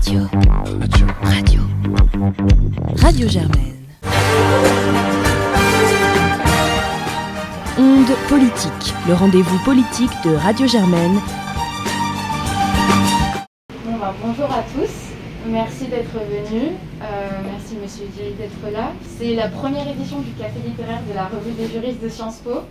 Radio. Radio. Radio. Radio Germaine. Onde politique, le rendez-vous politique de Radio Germaine. Bon, bah, bonjour à tous, merci d'être venus, euh, merci Monsieur Dieu d'être là. C'est la première édition du Café littéraire de la revue des juristes de Sciences Po.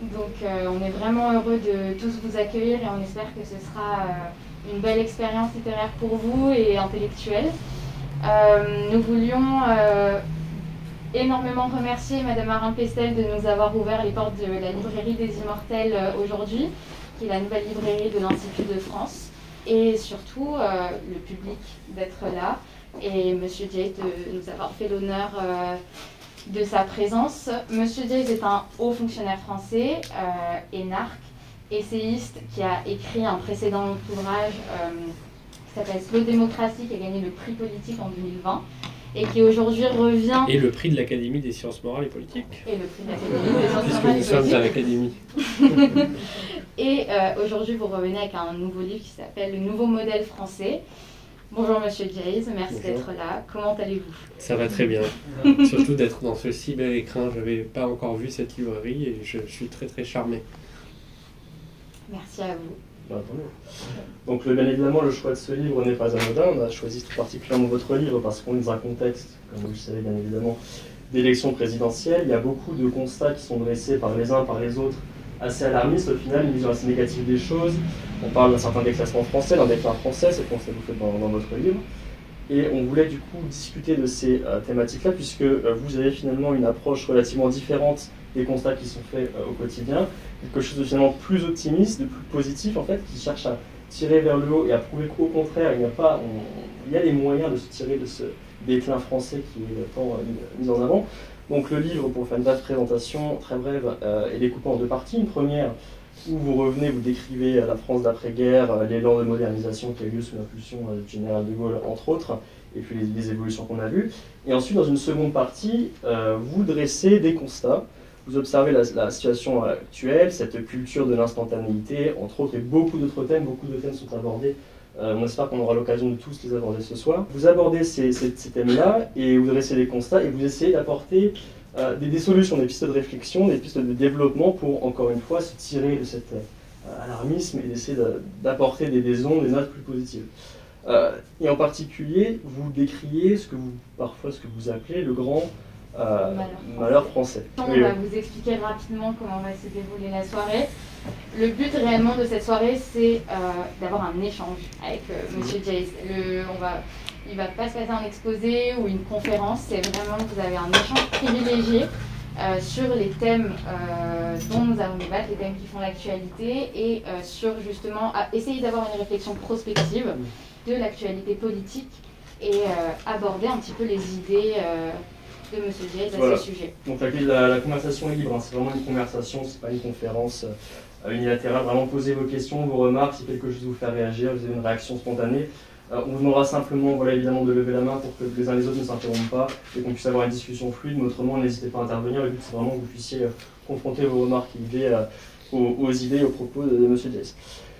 Donc euh, on est vraiment heureux de tous vous accueillir et on espère que ce sera euh, une belle expérience littéraire pour vous et intellectuelle. Euh, nous voulions euh, énormément remercier Madame Marin Pestel de nous avoir ouvert les portes de la librairie des Immortels euh, aujourd'hui, qui est la nouvelle librairie de l'Institut de France, et surtout le public d'être là, et Monsieur Diaz de nous avoir fait l'honneur de sa présence. Monsieur Diaz est un haut fonctionnaire français, énarque, essayiste, qui a écrit un précédent ouvrage euh, qui s'appelle Slow Démocratie, qui a gagné le prix politique en 2020, et qui aujourd'hui revient... Et le prix de l'Académie des sciences morales et politiques. Et le prix de l'Académie des sciences Puisque morales nous et sommes politiques. à l'Académie. Et euh, aujourd'hui, vous revenez avec un nouveau livre qui s'appelle Le nouveau modèle français. Bonjour Monsieur Diaz, merci d'être là. Comment allez-vous? Ça va très bien. Surtout d'être dans ce si bel écran. Je n'avais pas encore vu cette librairie et je, je suis très très charmé. Merci à vous. Bah. Donc le- bien évidemment, le choix de ce livre n'est pas anodin. On a choisi tout particulièrement votre livre parce qu'on est dans un contexte, comme vous le savez bien évidemment, d'élection présidentielle. Il y a beaucoup de constats qui sont dressés par les uns, par les autres, assez alarmistes au final, une vision assez négative des choses. On parle d'un certain déclassement français, d'un déclin français, c'est ce que vous faites dans, dans votre livre. Et on voulait du coup discuter de ces euh, thématiques-là, puisque euh, vous avez finalement une approche relativement différente des constats qui sont faits euh, au quotidien, quelque chose de finalement plus optimiste, de plus positif en fait, qui cherche à tirer vers le haut et à prouver qu'au contraire, il n'y a pas, il y a des moyens de se tirer de ce déclin français qui est tant euh, mis- en avant. Donc le livre, pour faire une brève présentation très brève, euh, est découpé en deux parties. Une première où vous revenez, vous décrivez euh, la France d'après-guerre, euh, l'élan de modernisation qui a eu lieu sous l'impulsion du général de Gaulle, entre autres, et puis les, les évolutions qu'on a vues. Et ensuite, dans une seconde partie, vous dressez des constats. Vous observez la, situation actuelle, cette culture de l'instantanéité, entre autres, et beaucoup d'autres thèmes. Beaucoup de thèmes sont abordés. Euh, on espère qu'on aura l'occasion de tous les aborder ce soir. Vous abordez ces, thèmes-là et vous dressez des constats et vous essayez d'apporter euh, des, solutions, des pistes de réflexion, des pistes de développement pour, encore une fois, se tirer de cet euh, alarmisme et d'essayer de- d'apporter des, des ondes, des notes plus positives. Euh, et en particulier, vous décriez ce que vous, parfois ce que vous appelez le grand euh, Malheur. français. On Oui, va oui. vous expliquer rapidement comment va se dérouler la soirée. Le but réellement de cette soirée, c'est euh, d'avoir un échange avec euh, Monsieur Diaz. Le, on va, il va pas se passer un exposé ou une conférence, c'est vraiment que vous avez un échange privilégié euh, sur les thèmes dont nous allons débattre, les thèmes qui font l'actualité, et sur justement à essayer d'avoir une réflexion prospective de l'actualité politique et aborder un petit peu les idées de Diaz à Voilà. ce sujet. Donc la, la- la conversation est libre, hein. c'est vraiment une conversation, c'est pas une conférence euh, unilatérale. Vraiment posez vos questions, vos remarques, si quelque chose vous fait réagir, vous avez une réaction spontanée. Euh, on vous demandera simplement, voilà, évidemment, de lever la main pour que les uns les autres ne s'interrompent pas et qu'on puisse avoir une discussion fluide. Mais autrement, n'hésitez pas à intervenir. Le but, c'est vraiment que vous puissiez euh, confronter vos remarques et idées aux, aux idées et aux propos de, de M. Diaz.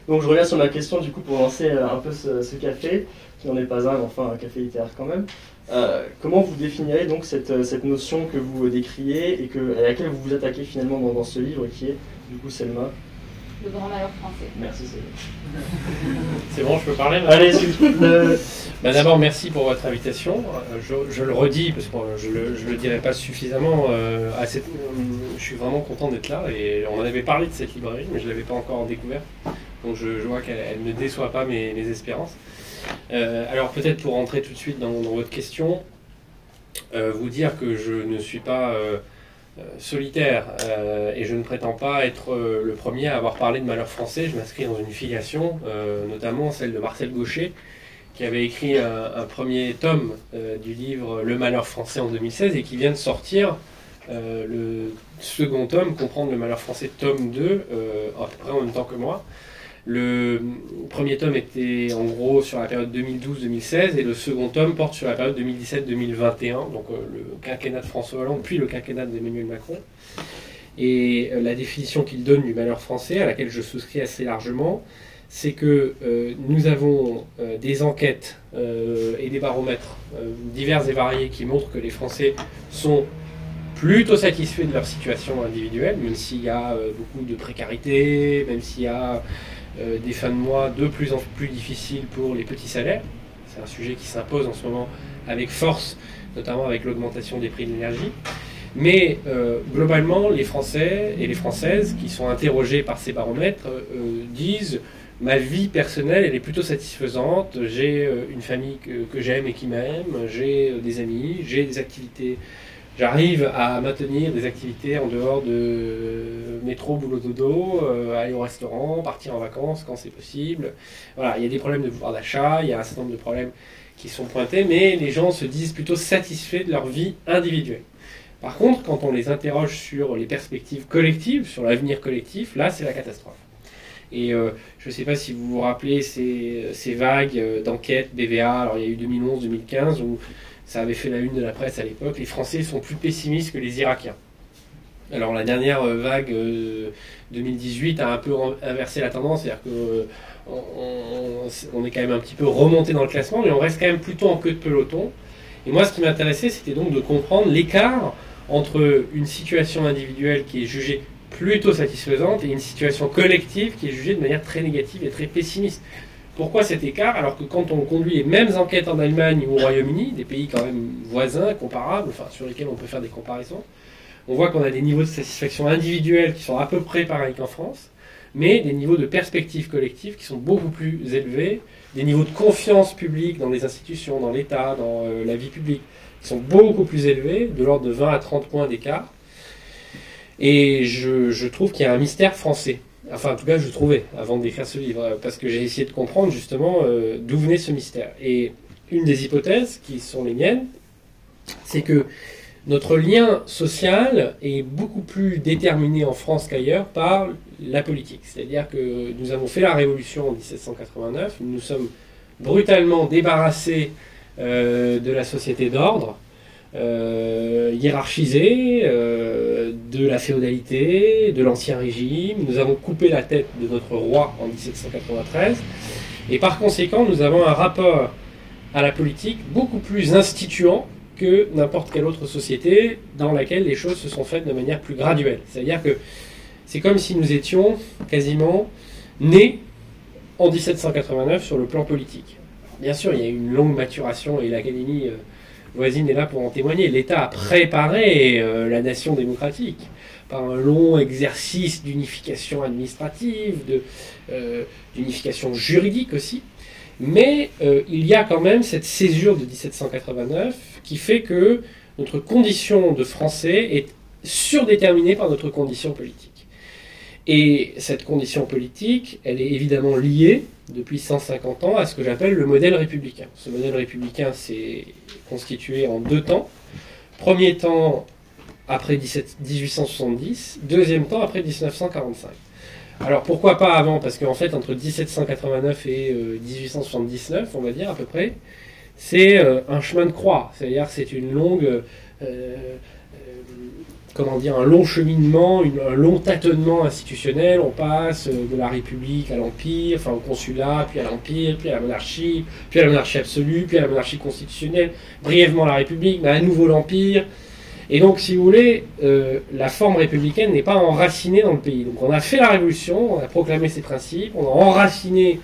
Donc je reviens sur ma question, du coup, pour lancer un peu ce, ce café, qui n'en est pas un, mais enfin un café littéraire quand même. Euh, comment vous définirez donc cette, euh, cette notion que vous euh, décriez et que, à laquelle vous vous attaquez finalement dans, dans ce livre qui est du coup Selma? Le grand malheur français. Merci Selma. C'est bon, je peux parler Allez, le- Bah, D'abord, merci pour votre invitation. Je, je le redis, parce que bon, je ne le, dirai pas suffisamment. euh, à cette- je suis vraiment content d'être là. Et on en avait parlé de cette librairie, mais je ne l'avais pas encore découverte. Donc je, je vois qu'elle elle ne déçoit pas mes, mes espérances. Euh, alors peut-être pour rentrer tout de suite dans, votre question, euh, vous dire que je ne suis pas euh, solitaire et je ne prétends pas être le premier à avoir parlé de malheur français. Je m'inscris dans une filiation, notamment celle de Marcel Gaucher, qui avait écrit un, un premier tome du livre Le malheur français en 2016 et qui vient de sortir le second tome, Comprendre le malheur français, tome 2, euh, à peu près en même temps que moi. Le premier tome était en gros sur la période 2012-2016 et le second tome porte sur la période 2017-2021, donc euh, le quinquennat de François Hollande puis le quinquennat d'Emmanuel Macron. Et euh, la définition qu'il donne du malheur français, à laquelle je souscris assez largement, c'est que euh, nous avons des enquêtes et des baromètres divers et variés qui montrent que les Français sont plutôt satisfaits de leur situation individuelle, même s'il y a beaucoup de précarité, même s'il y a des fins de mois de plus en plus difficiles pour les petits salaires. C'est un sujet qui s'impose en ce moment avec force, notamment avec l'augmentation des prix de l'énergie. Mais globalement, les Français et les Françaises qui sont interrogés par ces baromètres disent ma vie personnelle, elle est plutôt satisfaisante. J'ai euh, une famille que, j'aime et qui m'aime, j'ai euh, des amis, j'ai des activités. J'arrive à maintenir des activités en dehors de métro, boulot, dodo, euh, aller au restaurant, partir en vacances quand c'est possible. Voilà, il y a des problèmes de pouvoir d'achat, il y a un certain nombre de problèmes qui sont pointés, mais les gens se disent plutôt satisfaits de leur vie individuelle. Par contre, quand on les interroge sur les perspectives collectives, sur l'avenir collectif, là, c'est la catastrophe. Et euh, je ne sais pas si vous vous rappelez ces, ces vagues euh, d'enquête BVA, alors il y a eu 2011-2015 où ça avait fait la une de la presse à l'époque, les Français sont plus pessimistes que les Irakiens. Alors la dernière euh, vague 2018 a un peu inversé la tendance, c'est-à-dire que on, est quand même un petit peu remonté dans le classement, mais on reste quand même plutôt en queue de peloton. Et moi, ce qui m'intéressait, c'était donc de comprendre l'écart entre une situation individuelle qui est jugée plutôt satisfaisante et une situation collective qui est jugée de manière très négative et très pessimiste. Pourquoi cet écart alors que quand on conduit les mêmes enquêtes en Allemagne ou au Royaume-Uni, des pays quand même voisins, comparables, enfin sur lesquels on peut faire des comparaisons, on voit qu'on a des niveaux de satisfaction individuelle qui sont à peu près pareils qu'en France, mais des niveaux de perspective collective qui sont beaucoup plus élevés, des niveaux de confiance publique dans les institutions, dans l'État, dans euh, la vie publique, qui sont beaucoup plus élevés, de l'ordre de 20 à 30 points d'écart. Et je, trouve qu'il y a un mystère français. Enfin, en tout cas, je trouvais avant d'écrire ce livre, parce que j'ai essayé de comprendre justement euh, d'où venait ce mystère. Et une des hypothèses qui sont les miennes, c'est que notre lien social est beaucoup plus déterminé en France qu'ailleurs par la politique. C'est-à-dire que nous avons fait la révolution en 1789, nous nous sommes brutalement débarrassés euh, de la société d'ordre, euh, hiérarchisée, euh, de la féodalité, de l'ancien régime. Nous avons coupé la tête de notre roi en 1793. Et par conséquent, nous avons un rapport à la politique beaucoup plus instituant que n'importe quelle autre société dans laquelle les choses se sont faites de manière plus graduelle. C'est-à-dire que c'est comme si nous étions quasiment nés en 1789 sur le plan politique. Bien sûr, il y a eu une longue maturation et l'Académie euh, voisine est là pour en témoigner. L'État a préparé euh, la nation démocratique par un long exercice d'unification administrative, euh, d'unification juridique aussi. Mais euh, il y a quand même cette césure de 1789 qui fait que notre condition de français est surdéterminée par notre condition politique. Et cette condition politique, elle est évidemment liée depuis 150 ans à ce que j'appelle le modèle républicain. Ce modèle républicain s'est constitué en deux temps. Premier temps après 1870, deuxième temps après 1945. Alors pourquoi pas avant? Parce qu'en fait, entre 1789 et 1879, euh, on va dire à peu près, c'est euh, un chemin de croix. C'est-à-dire c'est une longue euh, comment dire, un long cheminement, un long tâtonnement institutionnel. On passe euh, de la République à l'Empire, enfin au consulat, puis à l'Empire, puis à la monarchie, puis à la monarchie absolue, puis à la monarchie constitutionnelle, brièvement la République, mais à nouveau l'Empire. Et donc, si vous voulez, euh, la forme républicaine n'est pas enracinée dans le pays. Donc, on a fait la révolution, on a proclamé ses principes, on a enraciné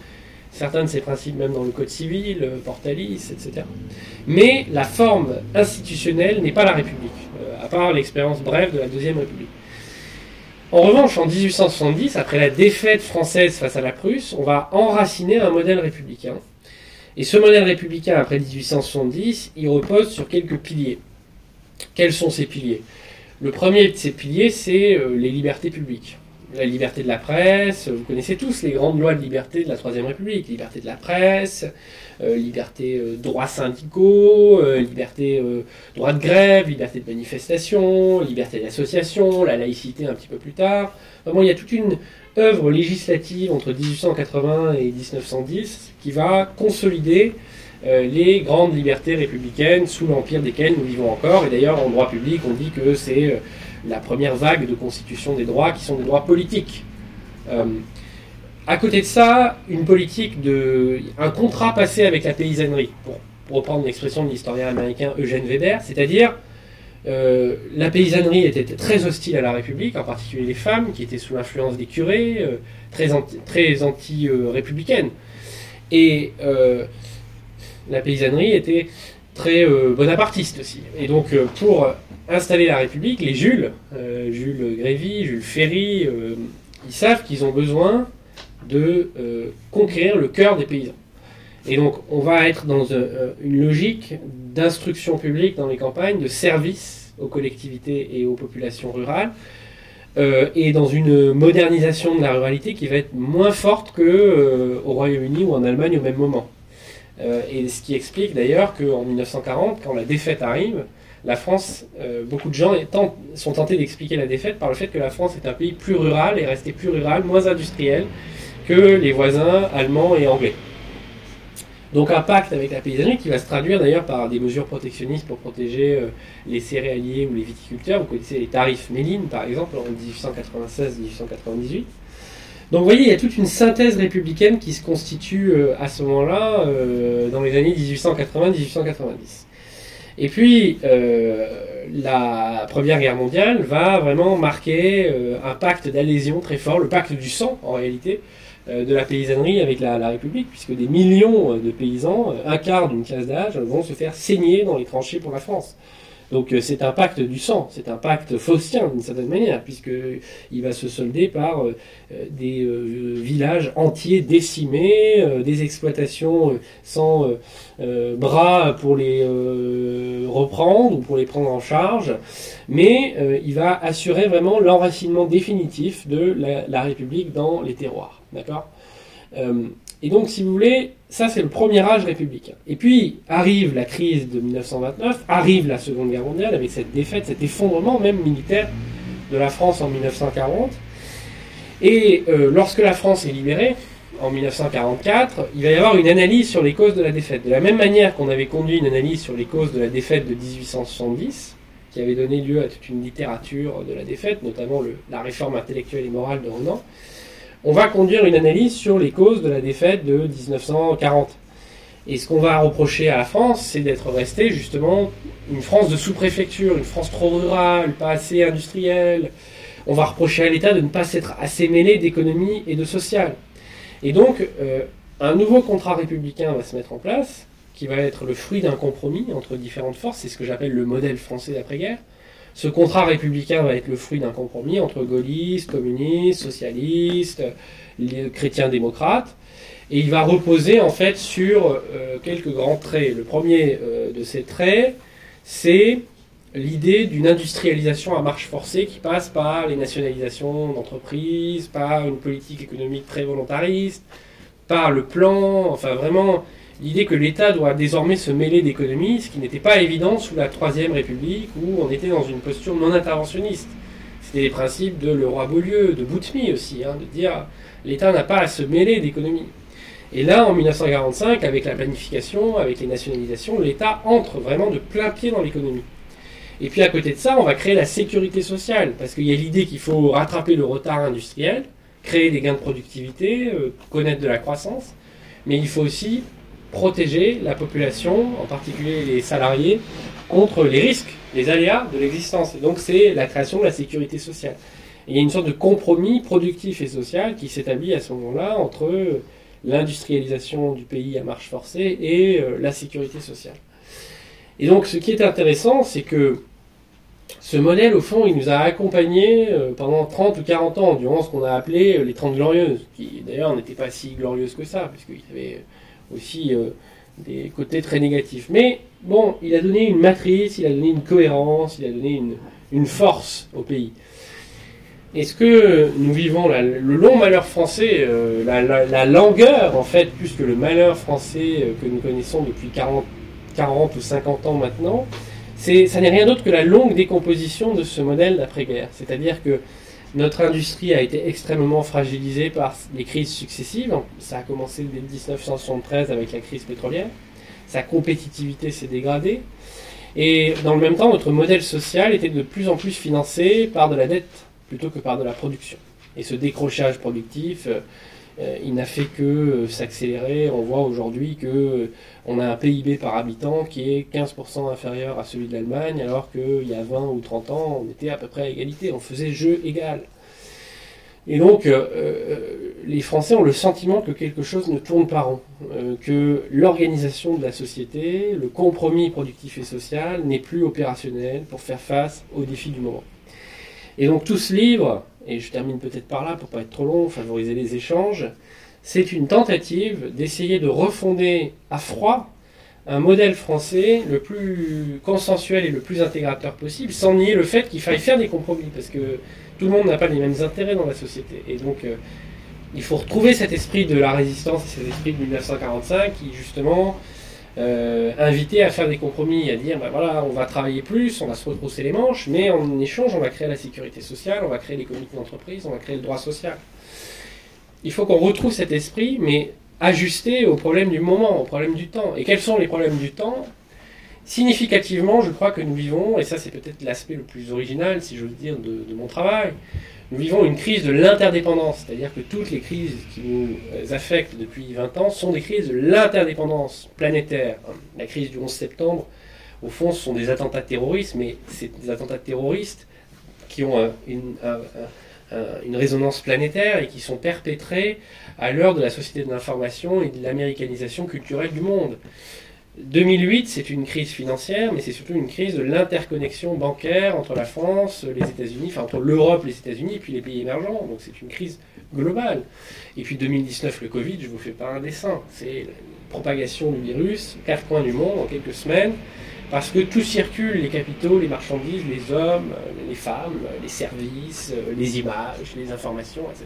certains de ces principes même dans le Code civil, euh, Portalis, etc. Mais la forme institutionnelle n'est pas la République à part l'expérience brève de la Deuxième République. En revanche, en 1870, après la défaite française face à la Prusse, on va enraciner un modèle républicain. Et ce modèle républicain, après 1870, il repose sur quelques piliers. Quels sont ces piliers? Le premier de ces piliers, c'est euh, les libertés publiques la liberté de la presse, vous connaissez tous les grandes lois de liberté de la Troisième République, liberté de la presse, euh, liberté euh, droits syndicaux, euh, liberté droit de grève, liberté de manifestation, liberté d'association, la laïcité un petit peu plus tard. Vraiment, il y a toute une œuvre législative entre 1880 et 1910 qui va consolider les grandes libertés républicaines sous l'empire desquelles nous vivons encore. Et d'ailleurs, en droit public, on dit que c'est la première vague de constitution des droits qui sont des droits politiques. Euh, à côté de ça, une politique de. un contrat passé avec la paysannerie, pour reprendre l'expression de l'historien américain Eugène Weber, c'est-à-dire euh, la paysannerie était très hostile à la République, en particulier les femmes, qui étaient sous l'influence des curés, euh, très anti-républicaines. et euh, la paysannerie était très bonapartiste aussi. Et donc, pour installer la République, les Jules, Jules Grévy, Jules Ferry, ils savent qu'ils ont besoin de conquérir le cœur des paysans. Et donc, on va être dans une logique d'instruction publique dans les campagnes, de service aux collectivités et aux populations rurales, euh, et dans une modernisation de la ruralité qui va être moins forte qu'au euh, Royaume-Uni ou en Allemagne au même moment. Euh, et ce qui explique d'ailleurs qu'en 1940, quand la défaite arrive, la France, beaucoup de gens sont tentés d'expliquer la défaite par le fait que la France est un pays plus rural et resté plus rural, moins industriel que les voisins allemands et anglais. Donc un pacte avec la paysannerie qui va se traduire d'ailleurs par des mesures protectionnistes pour protéger euh, les céréaliers ou les viticulteurs. Vous connaissez les tarifs Méline par exemple en 1896-1898. Donc vous voyez, il y a toute une synthèse républicaine qui se constitue euh, à ce moment-là, euh, dans les années 1880-1890. Et puis, la Première Guerre mondiale va vraiment marquer un pacte d'adhésion très fort, le pacte du sang en réalité, de la paysannerie avec la, République, puisque des millions de paysans, euh, un quart d'une classe d'âge, vont se faire saigner dans les tranchées pour la France. Donc euh, c'est un pacte du sang, c'est un pacte faustien d'une certaine manière, puisqu'il va se solder par des villages entiers décimés, des exploitations sans bras pour les reprendre ou pour les prendre en charge, mais il va assurer vraiment l'enracinement définitif de la République dans les terroirs. D'accord euh, Et donc, si vous voulez, ça c'est le premier âge républicain. Et puis arrive la crise de 1929, arrive la Seconde Guerre mondiale avec cette défaite, cet effondrement même militaire de la France en 1940. Et euh, lorsque la France est libérée, en 1944, il va y avoir une analyse sur les causes de la défaite. De la même manière qu'on avait conduit une analyse sur les causes de la défaite de 1870, qui avait donné lieu à toute une littérature de la défaite, notamment la réforme intellectuelle et morale de Renan, on va conduire une analyse sur les causes de la défaite de 1940. Et ce qu'on va reprocher à la France, c'est d'être restée justement une France de sous-préfecture, une France trop rurale, pas assez industrielle. On va reprocher à l'État de ne pas s'être assez mêlé d'économie et de social. Et donc, euh, un nouveau contrat républicain va se mettre en place, qui va être le fruit d'un compromis entre différentes forces. C'est ce que j'appelle le modèle français d'après-guerre. Ce contrat républicain va être le fruit d'un compromis entre gaullistes, communistes, socialistes, chrétiens démocrates. Et il va reposer en fait sur euh, quelques grands traits. Le premier euh, de ces traits, c'est l'idée d'une industrialisation à marche forcée qui passe par les nationalisations d'entreprises, par une politique économique très volontariste, par le plan, enfin vraiment l'idée que l'État doit désormais se mêler d'économie, ce qui n'était pas évident sous la Troisième République, où on était dans une posture non interventionniste. C'était les principes de le roi Beaulieu, de Boutmy aussi, hein, de dire l'État n'a pas à se mêler d'économie. Et là, en 1945, avec la planification, avec les nationalisations, l'État entre vraiment de plein pied dans l'économie. Et puis à côté de ça, on va créer la sécurité sociale, parce qu'il y a l'idée qu'il faut rattraper le retard industriel, créer des gains de productivité, euh, connaître de la croissance, mais il faut aussi protéger la population, en particulier les salariés, contre les risques, les aléas de l'existence. Et donc c'est la création de la sécurité sociale. il y a une sorte de compromis productif et social qui s'établit à ce moment-là entre l'industrialisation du pays à marche forcée et euh, la sécurité sociale. Et donc ce qui est intéressant, c'est que ce modèle, au fond, il nous a accompagnés euh, pendant 30 ou 40 ans, durant ce qu'on a appelé les 30 glorieuses, qui d'ailleurs n'étaient pas si glorieuses que ça, puisqu'il y avait aussi euh, des côtés très négatifs. Mais bon, il a donné une matrice, il a donné une cohérence, il a donné une, force au pays. Est-ce que nous vivons le long malheur français, euh, la, langueur en fait, plus que le malheur français euh, que nous connaissons depuis 40, 40 ou 50 ans maintenant, ça n'est rien d'autre que la longue décomposition de ce modèle d'après-guerre. C'est-à-dire que notre industrie a été extrêmement fragilisée par les crises successives. Ça a commencé dès 1973 avec la crise pétrolière. Sa compétitivité s'est dégradée. Et dans le même temps, notre modèle social était de plus en plus financé par de la dette plutôt que par de la production. Et ce décrochage productif, euh, il n'a fait que euh, s'accélérer. On voit aujourd'hui que euh, on a un PIB par habitant qui est 15% inférieur à celui de l'Allemagne, alors qu'il y a 20 ou 30 ans, on était à peu près à égalité, on faisait jeu égal. Et donc, les Français ont le sentiment que quelque chose ne tourne pas rond, que l'organisation de la société, le compromis productif et social n'est plus opérationnel pour faire face aux défis du moment. Et donc tout ce livre, et je termine peut-être par là pour pas être trop long, favoriser les échanges, c'est une tentative d'essayer de refonder à froid un modèle français le plus consensuel et le plus intégrateur possible, sans nier le fait qu'il faille faire des compromis, parce que tout le monde n'a pas les mêmes intérêts dans la société. Et donc, euh, il faut retrouver cet esprit de la résistance et cet esprit de 1945 qui, justement, euh, invité à faire des compromis, à dire ben voilà, on va travailler plus, on va se retrousser les manches, mais en échange, on va créer la sécurité sociale, on va créer les comités d'entreprise, on va créer le droit social. Il faut qu'on retrouve cet esprit, mais ajusté aux problèmes du moment, aux problèmes du temps. Et quels sont les problèmes du temps? Significativement, je crois que nous vivons, et ça c'est peut-être l'aspect le plus original, si j'ose dire, de mon travail, nous vivons une crise de l'interdépendance, c'est-à-dire que toutes les crises qui nous affectent depuis 20 ans sont des crises de l'interdépendance planétaire. La crise du 11 septembre, au fond, ce sont des attentats terroristes, mais c'est des attentats terroristes qui ont une, une, résonance planétaire et qui sont perpétrés à l'heure de la société de l'information et de l'américanisation culturelle du monde. 2008, c'est une crise financière, mais c'est surtout une crise de l'interconnexion bancaire entre la France, les États-Unis, enfin entre l'Europe, les États-Unis, puis les pays émergents. Donc c'est une crise globale. Et puis 2019, le Covid, je ne vous fais pas un dessin. C'est la propagation du virus, quatre coins du monde en quelques semaines, parce que tout circule, les capitaux, les marchandises, les hommes, les femmes, les services, les images, les informations, etc.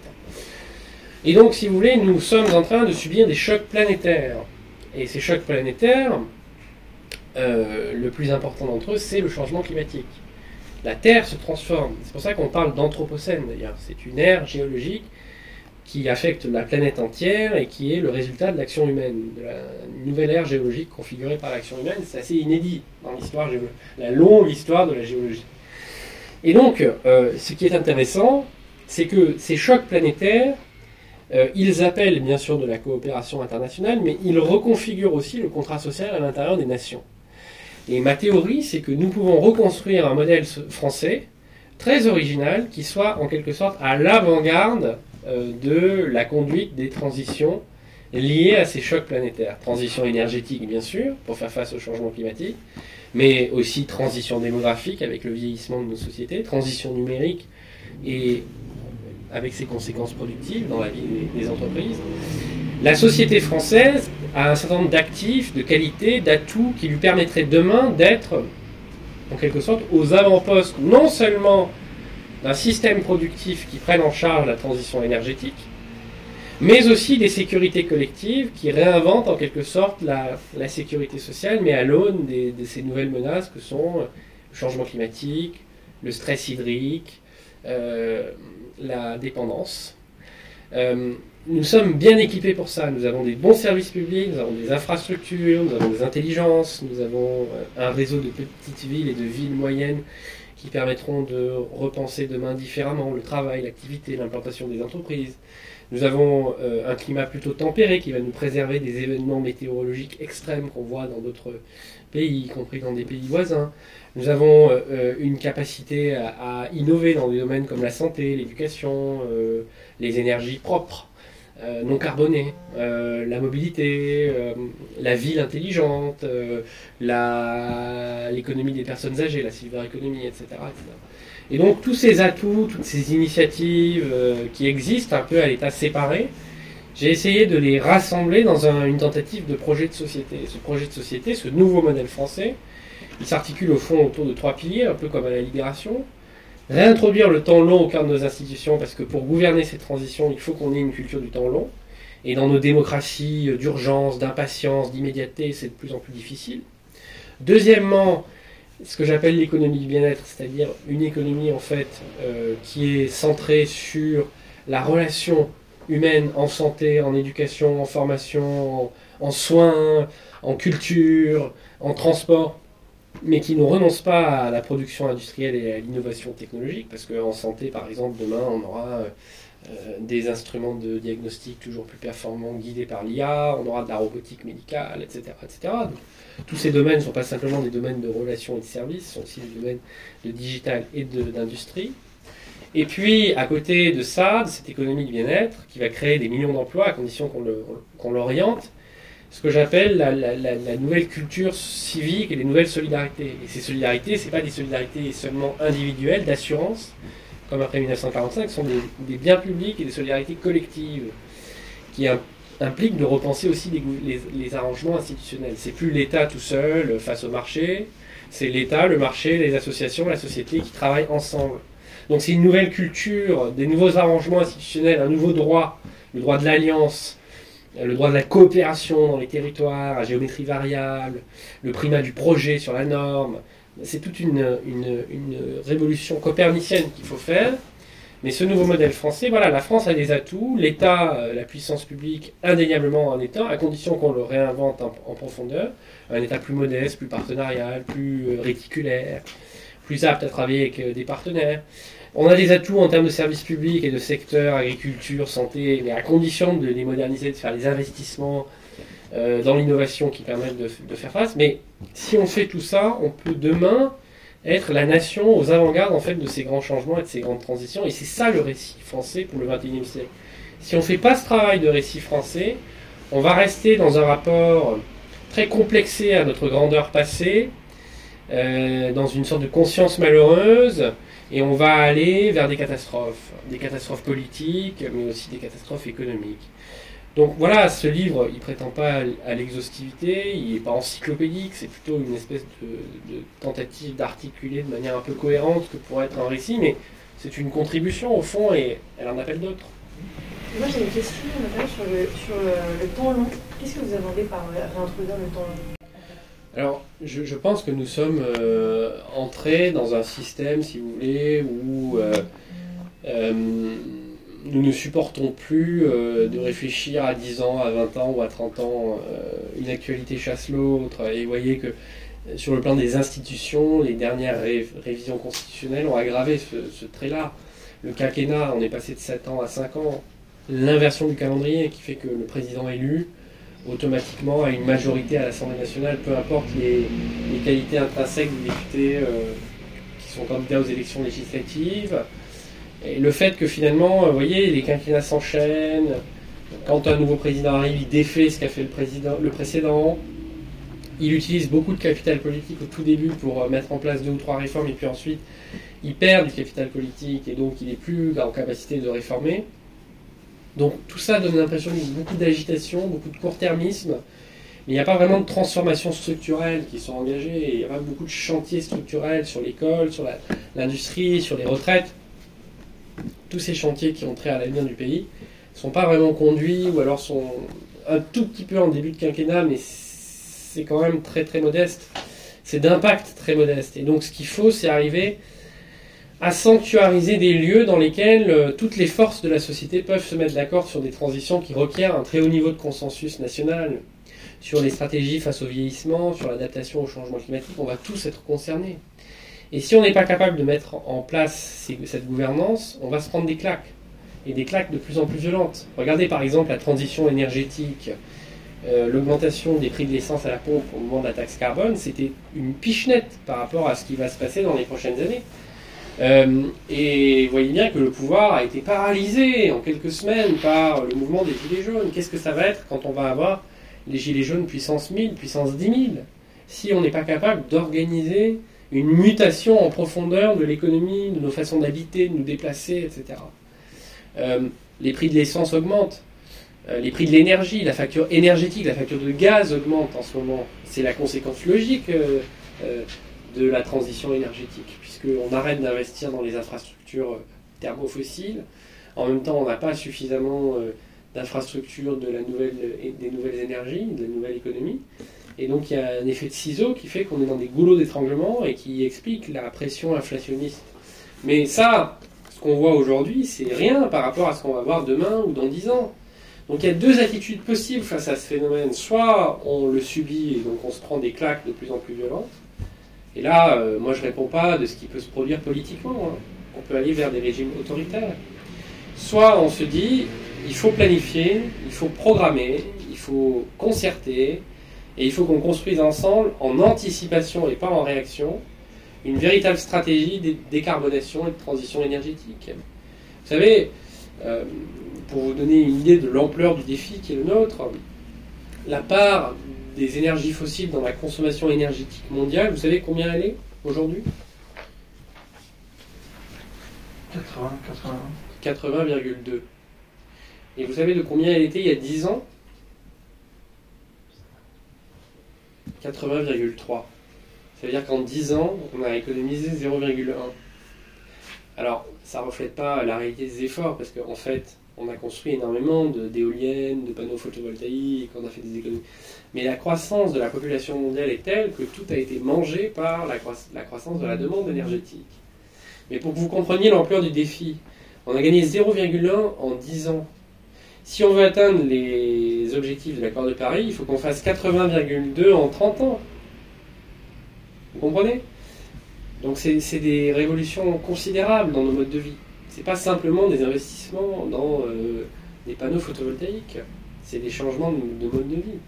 Et donc, si vous voulez, nous sommes en train de subir des chocs planétaires. Et ces chocs planétaires, euh, le plus important d'entre eux, c'est le changement climatique. La Terre se transforme. C'est pour ça qu'on parle d'anthropocène d'ailleurs. C'est une ère géologique qui affecte la planète entière et qui est le résultat de l'action humaine, de la nouvelle ère géologique configurée par l'action humaine. C'est assez inédit dans l'histoire, la longue histoire de la géologie. Et donc, euh, ce qui est intéressant, c'est que ces chocs planétaires euh, ils appellent bien sûr de la coopération internationale, mais ils reconfigurent aussi le contrat social à l'intérieur des nations. Et ma théorie, c'est que nous pouvons reconstruire un modèle français très original qui soit en quelque sorte à l'avant-garde euh, de la conduite des transitions liées à ces chocs planétaires. Transition énergétique, bien sûr, pour faire face au changement climatique, mais aussi transition démographique avec le vieillissement de nos sociétés, transition numérique et avec ses conséquences productives dans la vie des entreprises. La société française a un certain nombre d'actifs, de qualités, d'atouts qui lui permettraient demain d'être, en quelque sorte, aux avant-postes non seulement d'un système productif qui prenne en charge la transition énergétique, mais aussi des sécurités collectives qui réinventent en quelque sorte la, sécurité sociale, mais à l'aune de ces nouvelles menaces que sont le changement climatique, le stress hydrique, euh, la dépendance. Euh, nous sommes bien équipés pour ça. Nous avons des bons services publics, nous avons des infrastructures, nous avons des intelligences, nous avons euh, un réseau de petites villes et de villes moyennes qui permettront de repenser demain différemment le travail, l'activité, l'implantation des entreprises. Nous avons euh, un climat plutôt tempéré qui va nous préserver des événements météorologiques extrêmes qu'on voit dans d'autres pays, y compris dans des pays voisins. Nous avons euh, euh, une capacité à, innover dans des domaines comme la santé, l'éducation, euh, les énergies propres, non carbonées, la mobilité, la ville intelligente, l'économie des personnes âgées, la cyberéconomie, etc., etc. Et donc tous ces atouts, toutes ces initiatives qui existent un peu à l'état séparé, j'ai essayé de les rassembler dans une tentative de projet de société. Ce projet de société, ce nouveau modèle français, il s'articule au fond autour de trois piliers, un peu comme à la libération. Réintroduire le temps long au cœur de nos institutions, parce que pour gouverner ces transitions, il faut qu'on ait une culture du temps long. Et dans nos démocraties d'urgence, d'impatience, d'immédiateté, c'est de plus en plus difficile. Deuxièmement, ce que j'appelle l'économie du bien-être, c'est-à-dire une économie en fait euh, qui est centrée sur la relation humaine en santé, en éducation, en formation, en soins, en culture, en transport mais qui ne renonce pas à la production industrielle et à l'innovation technologique, parce qu'en santé, par exemple, demain, on aura des instruments de diagnostic toujours plus performants guidés par l'IA, on aura de la robotique médicale, etc. etc. tous ces domaines ne sont pas simplement des domaines de relations et de services, ce sont aussi des domaines de digital et d'industrie. Et puis, à côté de ça, de cette économie de bien-être, qui va créer des millions d'emplois à condition qu'on l'oriente, ce que j'appelle la, nouvelle culture civique et les nouvelles solidarités. Et ces solidarités, ce pas des solidarités seulement individuelles, d'assurance, comme après 1945, ce sont des, biens publics et des solidarités collectives, qui impliquent de repenser aussi les, les arrangements institutionnels. C'est plus l'État tout seul face au marché, c'est l'État, le marché, les associations, la société qui travaillent ensemble. Donc c'est une nouvelle culture, des nouveaux arrangements institutionnels, un nouveau droit, le droit de l'alliance, le droit de la coopération dans les territoires, à géométrie variable, le primat du projet sur la norme. C'est toute une, révolution copernicienne qu'il faut faire. Mais ce nouveau modèle français, voilà, la France a des atouts, l'État, euh, la puissance publique, indéniablement un État, à condition qu'on le réinvente en, en, profondeur, un État plus modeste, plus partenarial, plus euh, réticulaire, plus apte à travailler avec des partenaires. On a des atouts en termes de services publics et de secteur, agriculture, santé, mais à condition de les moderniser, de faire des investissements euh, dans l'innovation qui permettent de, faire face. Mais si on fait tout ça, on peut demain être la nation aux avant-gardes en fait de ces grands changements et de ces grandes transitions. Et c'est ça le récit français pour le XXIe siècle. Si on ne fait pas ce travail de récit français, on va rester dans un rapport très complexé à notre grandeur passée, euh, dans une sorte de conscience malheureuse, et on va aller vers des catastrophes, des catastrophes politiques, mais aussi des catastrophes économiques. Donc voilà, ce livre, il prétend pas à l'exhaustivité, il n'est pas encyclopédique, c'est plutôt une espèce de, tentative d'articuler de manière un peu cohérente que pourrait être un récit, mais c'est une contribution au fond et elle en appelle d'autres. Moi j'ai une question sur, le, sur le, temps long. Qu'est-ce que vous entendez par réintroduire le temps long? Alors, je, pense que nous sommes euh, entrés dans un système, si vous voulez, où euh, euh, nous ne supportons plus de réfléchir à 10 ans, à 20 ans ou à 30 ans. une actualité chasse l'autre. Et vous voyez que sur le plan des institutions, les dernières révisions constitutionnelles ont aggravé ce, trait-là. Le quinquennat, on est passé de 7 ans à 5 ans. L'inversion du calendrier qui fait que le président élu automatiquement à une majorité à l'Assemblée nationale, peu importe les, qualités intrinsèques des députés euh, qui sont candidats aux élections législatives. Et le fait que finalement, vous voyez, les quinquennats s'enchaînent, quand un nouveau président arrive, il défait ce qu'a fait le, président, le précédent, il utilise beaucoup de capital politique au tout début pour euh, mettre en place deux ou trois réformes, et puis ensuite, il perd du capital politique, et donc il n'est plus en capacité de réformer. Donc tout ça donne l'impression de beaucoup d'agitation, beaucoup de court-termisme, mais il n'y a pas vraiment de transformation structurelle qui sont engagées, il n'y a pas beaucoup de chantiers structurels sur l'école, sur l'industrie, sur les retraites. Tous ces chantiers qui ont trait à l'avenir du pays ne sont pas vraiment conduits, ou alors sont un tout petit peu en début de quinquennat, mais c'est quand même très très modeste. C'est d'impact très modeste. Et donc ce qu'il faut, c'est arriver à sanctuariser des lieux dans lesquels euh, toutes les forces de la société peuvent se mettre d'accord sur des transitions qui requièrent un très haut niveau de consensus national, sur les stratégies face au vieillissement, sur l'adaptation au changement climatique, on va tous être concernés. Et si on n'est pas capable de mettre en place cette gouvernance, on va se prendre des claques, et des claques de plus en plus violentes. Regardez par exemple la transition énergétique, euh, l'augmentation des prix de l'essence à la pompe au moment de la taxe carbone, c'était une pichenette par rapport à ce qui va se passer dans les prochaines années. Euh, et vous voyez bien que le pouvoir a été paralysé en quelques semaines par le mouvement des Gilets jaunes. Qu'est-ce que ça va être quand on va avoir les Gilets jaunes puissance 1000, puissance 10 000 Si on n'est pas capable d'organiser une mutation en profondeur de l'économie, de nos façons d'habiter, de nous déplacer, etc. Euh, les prix de l'essence augmentent. Euh, les prix de l'énergie, la facture énergétique, la facture de gaz augmente en ce moment. C'est la conséquence logique de la transition énergétique, puisqu'on arrête d'investir dans les infrastructures euh, thermofossiles. En même temps, on n'a pas suffisamment euh, d'infrastructures de nouvelle, des nouvelles énergies, de la nouvelle économie. Et donc il y a un effet de ciseau qui fait qu'on est dans des goulots d'étranglement et qui explique la pression inflationniste. Mais ça, ce qu'on voit aujourd'hui, c'est rien par rapport à ce qu'on va voir demain ou dans dix ans. Donc il y a deux attitudes possibles face à ce phénomène. Soit on le subit et donc on se prend des claques de plus en plus violentes, et là, euh, moi je ne réponds pas de ce qui peut se produire politiquement. Hein. On peut aller vers des régimes autoritaires. soit on se dit, il faut planifier, il faut programmer, il faut concerter, et il faut qu'on construise ensemble, en anticipation et pas en réaction, une véritable stratégie de décarbonation et de transition énergétique. Vous savez, euh, pour vous donner une idée de l'ampleur du défi qui est le nôtre, la part des énergies fossiles dans la consommation énergétique mondiale, vous savez combien elle est aujourd'hui? 80, 80. 80,2. Et vous savez de combien elle était il y a 10 ans? 80,3. Ça veut dire qu'en 10 ans, on a économisé 0,1. Alors, ça ne reflète pas la réalité des efforts, parce qu'en fait, on a construit énormément d'éoliennes, de, panneaux photovoltaïques, on a fait des économies. Mais la croissance de la population mondiale est telle que tout a été mangé par la, la croissance de la demande énergétique. Mais pour que vous compreniez l'ampleur du défi, on a gagné 0,1 en 10 ans. Si on veut atteindre les objectifs de l'accord de Paris, il faut qu'on fasse 80,2 en 30 ans. Vous comprenez? Donc c'est des révolutions considérables dans nos modes de vie. Ce n'est pas simplement des investissements dans euh, des panneaux photovoltaïques, c'est des changements de, mode de vie.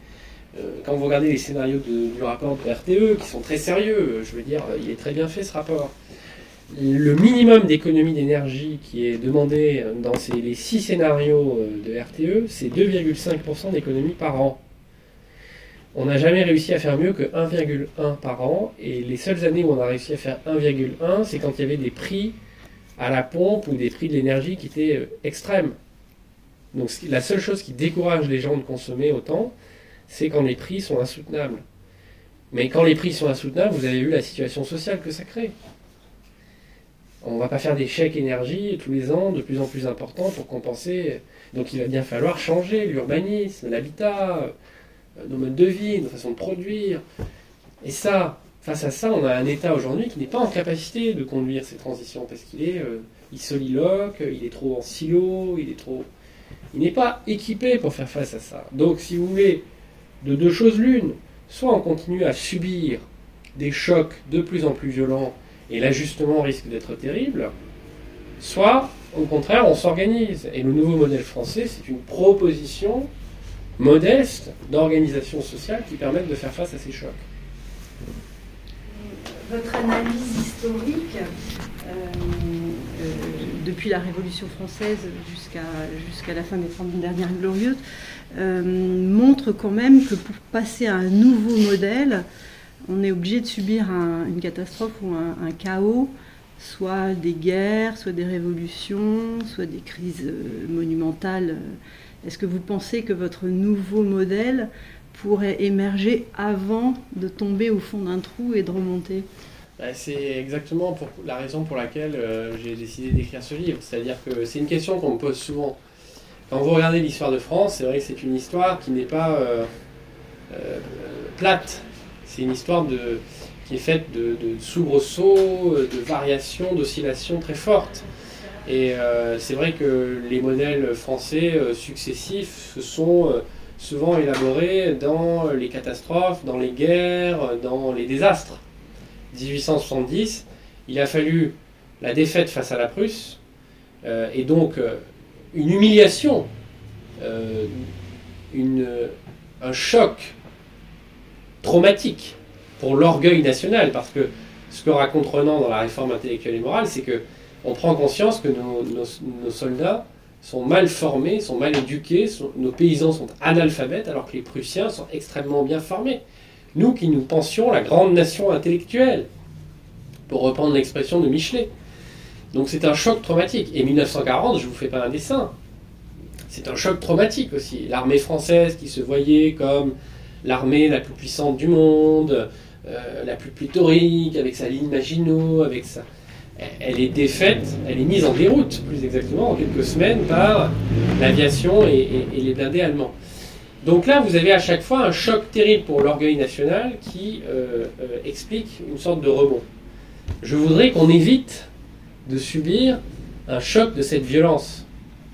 Euh, quand vous regardez les scénarios du rapport de RTE, qui sont très sérieux, je veux dire, il est très bien fait ce rapport le minimum d'économie d'énergie qui est demandé dans ces, les six scénarios euh, de RTE, c'est 2,5% d'économie par an. On n'a jamais réussi à faire mieux que 1,1 par an, et les seules années où on a réussi à faire 1,1, c'est quand il y avait des prix à la pompe ou des prix de l'énergie qui étaient euh, extrêmes. Donc la seule chose qui décourage les gens de consommer autant, c'est quand les prix sont insoutenables. Mais quand les prix sont insoutenables, vous avez vu la situation sociale que ça crée. On ne va pas faire des chèques énergie tous les ans de plus en plus importants pour compenser. Donc il va bien falloir changer l'urbanisme, l'habitat, euh, nos modes de vie, nos façons de produire. Et ça, face à ça, on a un État aujourd'hui qui n'est pas en capacité de conduire ces transitions parce qu'il est euh, il soliloque, il est trop en silo, il est trop. Il n'est pas équipé pour faire face à ça. Donc si vous voulez, de deux choses l'une, soit on continue à subir des chocs de plus en plus violents et l'ajustement risque d'être terrible, soit au contraire on s'organise. Et le nouveau modèle français, c'est une proposition modeste d'organisation sociale qui permette de faire face à ces chocs. Votre analyse historique, euh, euh, depuis la Révolution française jusqu'à jusqu'à la fin des 30 dernières glorieuses, euh, montre quand même que pour passer à un nouveau modèle, on est obligé de subir une catastrophe ou un, chaos, soit des guerres, soit des révolutions, soit des crises euh, monumentales. Est-ce que vous pensez que votre nouveau modèle pourrait émerger avant de tomber au fond d'un trou et de remonter? Bah, c'est exactement la raison pour laquelle euh, j'ai décidé d'écrire ce livre. C'est-à-dire que c'est une question qu'on me pose souvent. Quand vous regardez l'histoire de France, c'est vrai que c'est une histoire qui n'est pas euh, plate. C'est une histoire de, qui est faite de, soubresauts, de variations, d'oscillations très fortes. Et euh, c'est vrai que les modèles français euh, successifs se sont euh, souvent élaborés dans les catastrophes, dans les guerres, dans les désastres. 1870, il a fallu la défaite face à la Prusse, et donc une humiliation, un choc traumatique pour l'orgueil national, parce que ce que raconte Renan dans la réforme intellectuelle et morale, c'est que on prend conscience que nos, soldats sont mal formés, sont mal éduqués, nos paysans sont analphabètes, alors que les Prussiens sont extrêmement bien formés. Nous qui nous pensions la grande nation intellectuelle, pour reprendre l'expression de Michelet. Donc c'est un choc traumatique. Et 1940, je ne vous fais pas un dessin, c'est un choc traumatique aussi. L'armée française qui se voyait comme l'armée la plus puissante du monde, euh, la plus pléthorique, avec sa ligne Maginot, avec sa... Elle est défaite, elle est mise en déroute, plus exactement, en quelques semaines par l'aviation et, les blindés allemands. Donc là, vous avez à chaque fois un choc terrible pour l'orgueil national qui euh, euh, explique une sorte de rebond. Je voudrais qu'on évite de subir un choc de cette violence,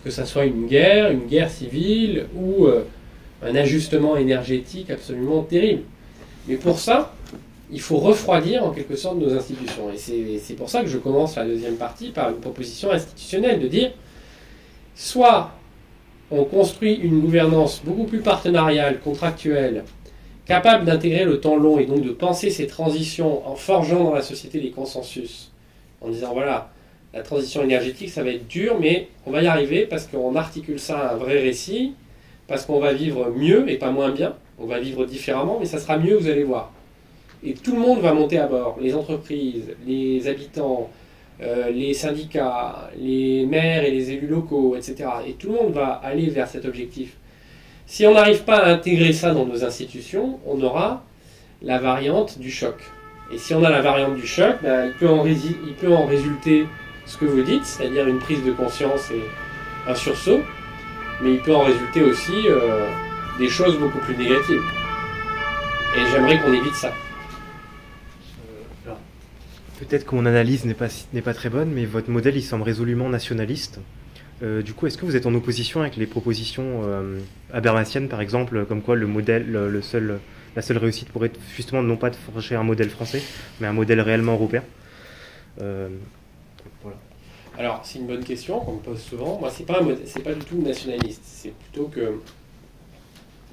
que ce soit une guerre, une guerre civile ou un ajustement énergétique absolument terrible. Mais pour ça, il faut refroidir en quelque sorte nos institutions. Et c'est pour ça que je commence la deuxième partie par une proposition institutionnelle, de dire, Soit on construit une gouvernance beaucoup plus partenariale, contractuelle, capable d'intégrer le temps long et donc de penser ces transitions en forgeant dans la société des consensus, en disant voilà, la transition énergétique, ça va être dur, mais on va y arriver parce qu'on articule ça à un vrai récit, parce qu'on va vivre mieux et pas moins bien, on va vivre différemment, mais ça sera mieux, vous allez voir. Et tout le monde va monter à bord, les entreprises, les habitants, euh, les syndicats, les maires et les élus locaux, etc. Et tout le monde va aller vers cet objectif. Si on n'arrive pas à intégrer ça dans nos institutions, on aura la variante du choc. Et si on a la variante du choc, peut en il peut en résulter ce que vous dites, c'est-à-dire une prise de conscience et un sursaut, mais il peut en résulter aussi euh, des choses beaucoup plus négatives. Et j'aimerais qu'on évite ça. Euh, peut-être que mon analyse n'est pas, pas très bonne, mais votre modèle, il semble résolument nationaliste. Euh, du coup, est-ce que vous êtes en opposition avec les propositions euh, par exemple, comme quoi le modèle, le seul, la seule réussite pourrait être justement non pas de forger un modèle français, mais un modèle réellement européen? Alors, c'est une bonne question qu'on me pose souvent. Moi, c'est pas, pas du tout nationaliste. C'est plutôt que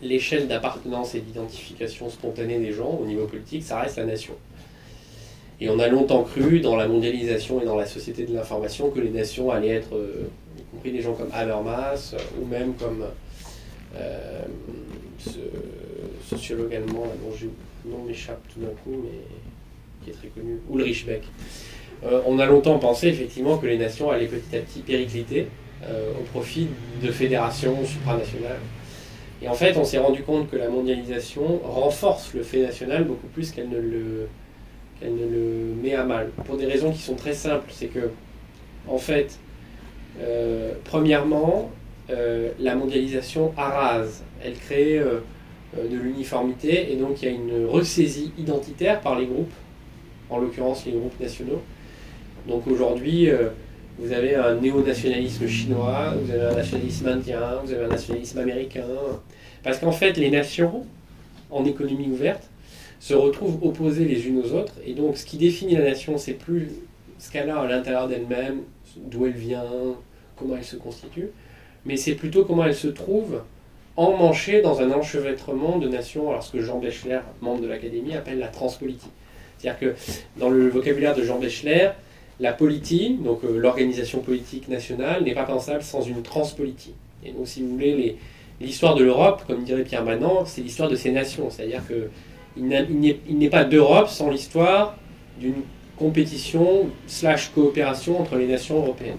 l'échelle d'appartenance et d'identification spontanée des gens au niveau politique, ça reste la nation. Et on a longtemps cru, dans la mondialisation et dans la société de l'information, que les nations allaient être compris des gens comme Habermas euh, ou même comme euh, ce sociologue allemand dont le nom m'échappe tout d'un coup, mais qui est très connu, Ulrich Beck. Euh, on a longtemps pensé effectivement que les nations allaient petit à petit péricliter au profit de fédérations supranationales. Et en fait, on s'est rendu compte que la mondialisation renforce le fait national beaucoup plus qu'elle ne le, met à mal. Pour des raisons qui sont très simples. C'est que, en fait, euh, premièrement, euh, la mondialisation arrase. Elle crée euh, de l'uniformité et donc il y a une ressaisie identitaire par les groupes, en l'occurrence les groupes nationaux. Donc aujourd'hui, vous avez un néo-nationalisme chinois, vous avez un nationalisme indien, vous avez un nationalisme américain. Parce qu'en fait, les nations, en économie ouverte, se retrouvent opposées les unes aux autres. Et donc, ce qui définit la nation, c'est plus ce qu'elle a à l'intérieur d'elle-même, d'où elle vient, comment elle se constitue, mais c'est plutôt comment elle se trouve emmanchée dans un enchevêtrement de nations, alors ce que Jean Bechler, membre de l'Académie, appelle la transpolitie. C'est-à-dire que dans le vocabulaire de Jean Bechler, la politique, donc euh, l'organisation politique nationale, n'est pas pensable sans une transpolitie. Et donc, si vous voulez, l'histoire de l'Europe, comme dirait Pierre Manant, c'est l'histoire de ces nations. C'est-à-dire qu'il n'est pas d'Europe sans l'histoire d'une compétition slash coopération entre les nations européennes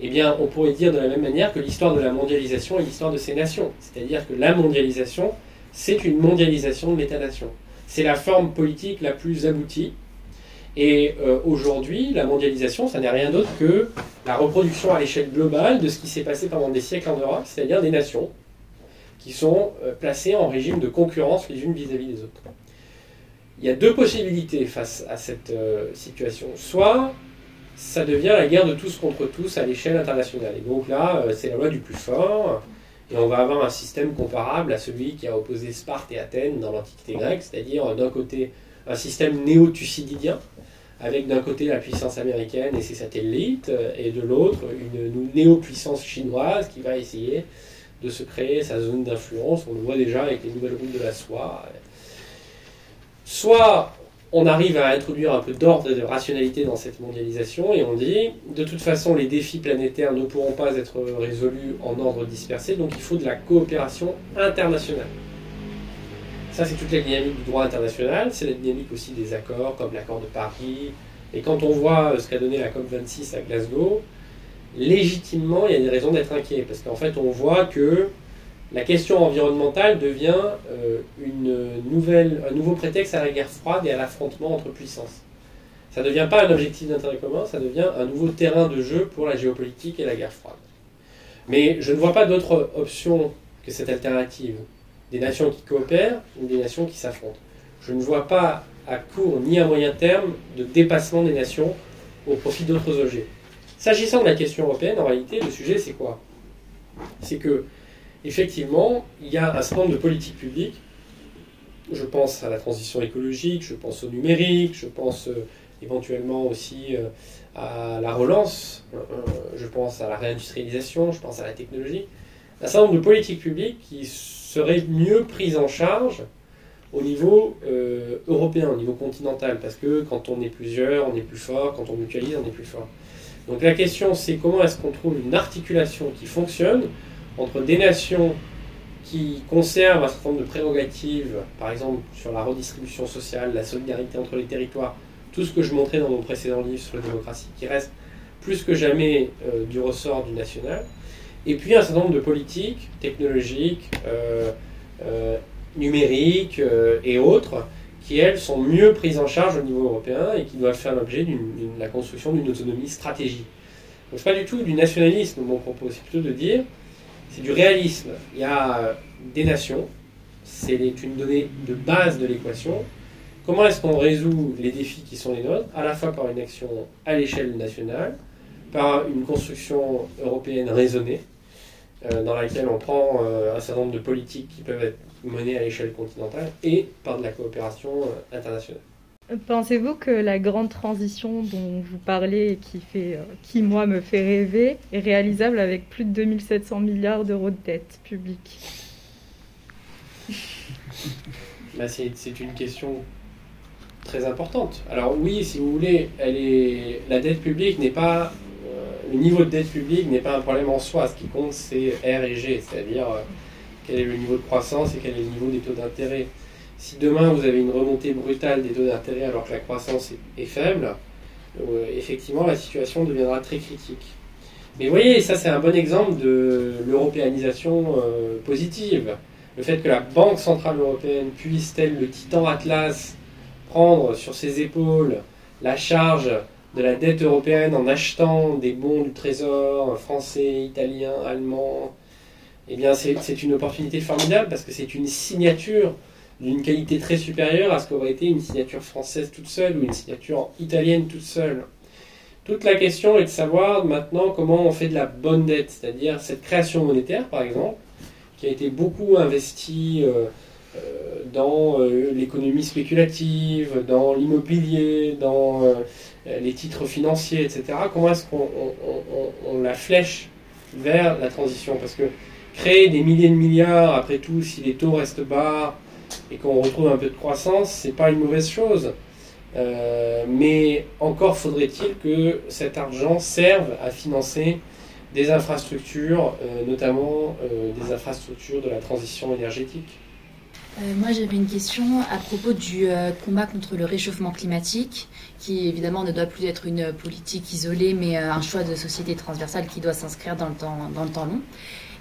eh bien, on pourrait dire de la même manière que l'histoire de la mondialisation est l'histoire de ces nations. C'est-à-dire que la mondialisation, c'est une mondialisation de l'État-nation. C'est la forme politique la plus aboutie. Et euh, aujourd'hui, la mondialisation, ça n'est rien d'autre que la reproduction à l'échelle globale de ce qui s'est passé pendant des siècles en Europe, c'est-à-dire des nations qui sont euh, placées en régime de concurrence les unes vis-à-vis des autres. Il y a deux possibilités face à cette euh, situation. Soit ça devient la guerre de tous contre tous à l'échelle internationale. Et donc là, c'est la loi du plus fort, et on va avoir un système comparable à celui qui a opposé Sparte et Athènes dans l'Antiquité grecque, c'est-à-dire d'un côté un système néo-thucydidien, avec d'un côté la puissance américaine et ses satellites, et de l'autre une, néo-puissance chinoise qui va essayer de se créer sa zone d'influence. On le voit déjà avec les nouvelles routes de la soie. Soit on arrive à introduire un peu d'ordre et de rationalité dans cette mondialisation et on dit, de toute façon, les défis planétaires ne pourront pas être résolus en ordre dispersé, donc il faut de la coopération internationale. Ça, c'est toute la dynamique du droit international, c'est la dynamique aussi des accords, comme l'accord de Paris. Et quand on voit ce qu'a donné la COP26 à Glasgow, légitimement, il y a des raisons d'être inquiet, parce qu'en fait, on voit que la question environnementale devient euh, un nouveau prétexte à la guerre froide et à l'affrontement entre puissances. Ça ne devient pas un objectif d'intérêt commun, ça devient un nouveau terrain de jeu pour la géopolitique et la guerre froide. Mais je ne vois pas d'autre option que cette alternative. Des nations qui coopèrent ou des nations qui s'affrontent. Je ne vois pas à court ni à moyen terme de dépassement des nations au profit d'autres objets. S'agissant de la question européenne, en réalité, le sujet c'est quoi? C'est que effectivement, il y a un certain nombre de politiques publiques. Je pense à la transition écologique, je pense au numérique, je pense euh, éventuellement aussi à la relance, je pense à la réindustrialisation, je pense à la technologie, un certain nombre de politiques publiques qui seraient mieux prises en charge au niveau européen, au niveau continental, parce que quand on est plusieurs, on est plus fort, quand on mutualise, on est plus fort. Donc la question c'est comment est-ce qu'on trouve une articulation qui fonctionne entre des nations qui conservent un certain nombre de prérogatives, par exemple sur la redistribution sociale, la solidarité entre les territoires, tout ce que je montrais dans mon précédent livre sur la démocratie, qui reste plus que jamais euh, du ressort du national, et puis un certain nombre de politiques technologiques, euh, euh, numériques et autres, qui elles sont mieux prises en charge au niveau européen et qui doivent faire l'objet de la construction d'une autonomie stratégique. Donc n'est pas du tout du nationalisme mon propos, c'est plutôt de dire c'est du réalisme. Il y a des nations, c'est une donnée de base de l'équation. Comment est-ce qu'on résout les défis qui sont les nôtres, à la fois par une action à l'échelle nationale, par une construction européenne raisonnée, euh, dans laquelle on prend euh, un certain nombre de politiques qui peuvent être menées à l'échelle continentale, et par de la coopération euh, internationale. Pensez-vous que la grande transition dont vous parlez et qui, fait, qui, moi, me fait rêver, est réalisable avec plus de 2700 milliards d'euros de dette publique bah, C'est une question très importante. Alors oui, si vous voulez, elle est, la dette publique n'est pas le niveau de dette publique n'est pas un problème en soi. Ce qui compte, c'est R et G, c'est-à-dire euh, quel est le niveau de croissance et quel est le niveau des taux d'intérêt. Si demain vous avez une remontée brutale des taux d'intérêt alors que la croissance est, faible, euh, effectivement la situation deviendra très critique. Mais vous voyez, ça c'est un bon exemple de l'européanisation euh, positive. Le fait que la Banque Centrale Européenne puisse, tel le titan Atlas, prendre sur ses épaules la charge de la dette européenne en achetant des bons du Trésor français, italien, allemand, eh bien c'est une opportunité formidable parce que c'est une signature d'une qualité très supérieure à ce qu'aurait été une signature française toute seule ou une signature italienne toute seule. Toute la question est de savoir maintenant comment on fait de la bonne dette, c'est-à-dire cette création monétaire par exemple, qui a été beaucoup investie euh, euh, dans euh, l'économie spéculative, dans l'immobilier, dans les titres financiers, etc. Comment est-ce qu'on la flèche vers la transition? Parce que créer des milliers de milliards, après tout, si les taux restent bas et qu'on retrouve un peu de croissance, c'est pas une mauvaise chose. Euh, mais encore faudrait-il que cet argent serve à financer des infrastructures, euh, notamment des infrastructures de la transition énergétique. moi, j'avais une question à propos du combat contre le réchauffement climatique qui évidemment ne doit plus être une politique isolée, mais euh, un choix de société transversale qui doit s'inscrire dans, dans le temps long.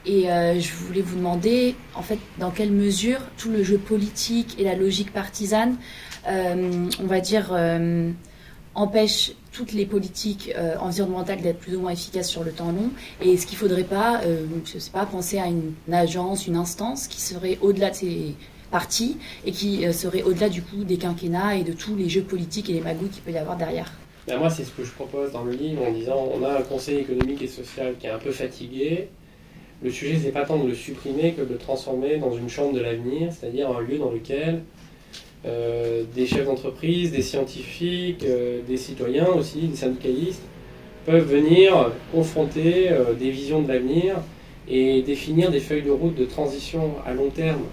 Et euh, je voulais vous demander, en fait, dans quelle mesure tout le jeu politique et la logique partisane, euh, on va dire, empêche toutes les politiques environnementales d'être plus ou moins efficaces sur le temps long? Et est-ce qu'il ne faudrait pas, je sais pas, penser à une, agence, une instance qui serait au-delà de ces parti et qui euh, serait au-delà du coup des quinquennats et de tous les jeux politiques et les magouilles qu'il peut y avoir derrière. Ben moi, c'est ce que je propose dans le livre en disant on a un conseil économique et social qui est un peu fatigué. Le sujet, c'est pas tant de le supprimer que de le transformer dans une chambre de l'avenir, c'est-à-dire un lieu dans lequel euh, des chefs d'entreprise, des scientifiques, euh, des citoyens aussi, des syndicalistes, peuvent venir confronter des visions de l'avenir et définir des feuilles de route de transition à long terme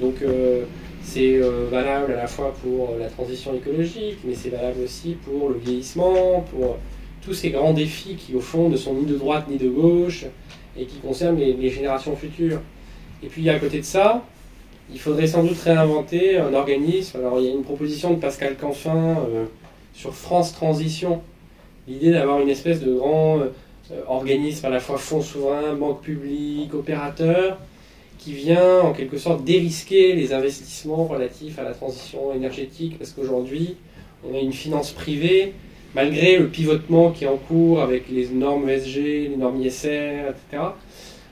donc euh, c'est euh, valable à la fois pour la transition écologique, mais c'est valable aussi pour le vieillissement, pour tous ces grands défis qui au fond ne sont ni de droite ni de gauche et qui concernent les, générations futures. Et puis à côté de ça, il faudrait sans doute réinventer un organisme. Alors il y a une proposition de Pascal Canfin euh, sur France Transition, l'idée d'avoir une espèce de grand organisme à la fois fonds souverain, banque publique, opérateur, qui vient en quelque sorte dérisquer les investissements relatifs à la transition énergétique, parce qu'aujourd'hui, on a une finance privée, malgré le pivotement qui est en cours avec les normes ESG, les normes ISR, etc.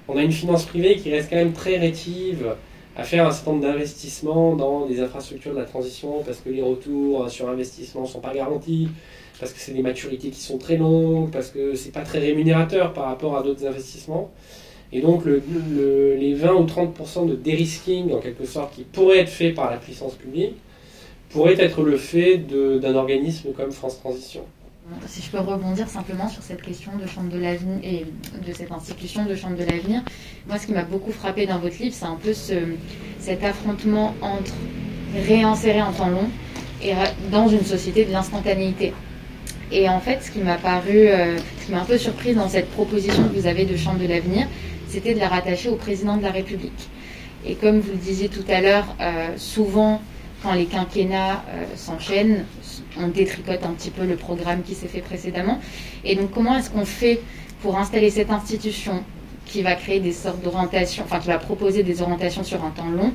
On a une finance privée qui reste quand même très rétive à faire un certain nombre d'investissements dans des infrastructures de la transition, parce que les retours sur investissement ne sont pas garantis, parce que c'est des maturités qui sont très longues, parce que c'est pas très rémunérateur par rapport à d'autres investissements. Et donc les 20 ou 30% de dérisking, en quelque sorte, qui pourraient être faits par la puissance publique, pourrait être le fait d'un organisme comme France Transition. Si je peux rebondir simplement sur cette question de Chambre de l'avenir et de cette institution de Chambre de l'avenir, moi ce qui m'a beaucoup frappé dans votre livre, c'est un peu ce, cet affrontement entre réinsérer en temps long et dans une société de l'instantanéité. Et en fait, ce qui m'a paru, euh, ce qui m'a un peu surprise dans cette proposition que vous avez de Chambre de l'avenir, c'était de la rattacher au président de la République. Et comme vous le disiez tout à l'heure, euh, souvent quand les quinquennats euh, s'enchaînent, on détricote un petit peu le programme qui s'est fait précédemment. Et donc, comment est-ce qu'on fait pour installer cette institution qui va créer des sortes d'orientations, enfin qui va proposer des orientations sur un temps long,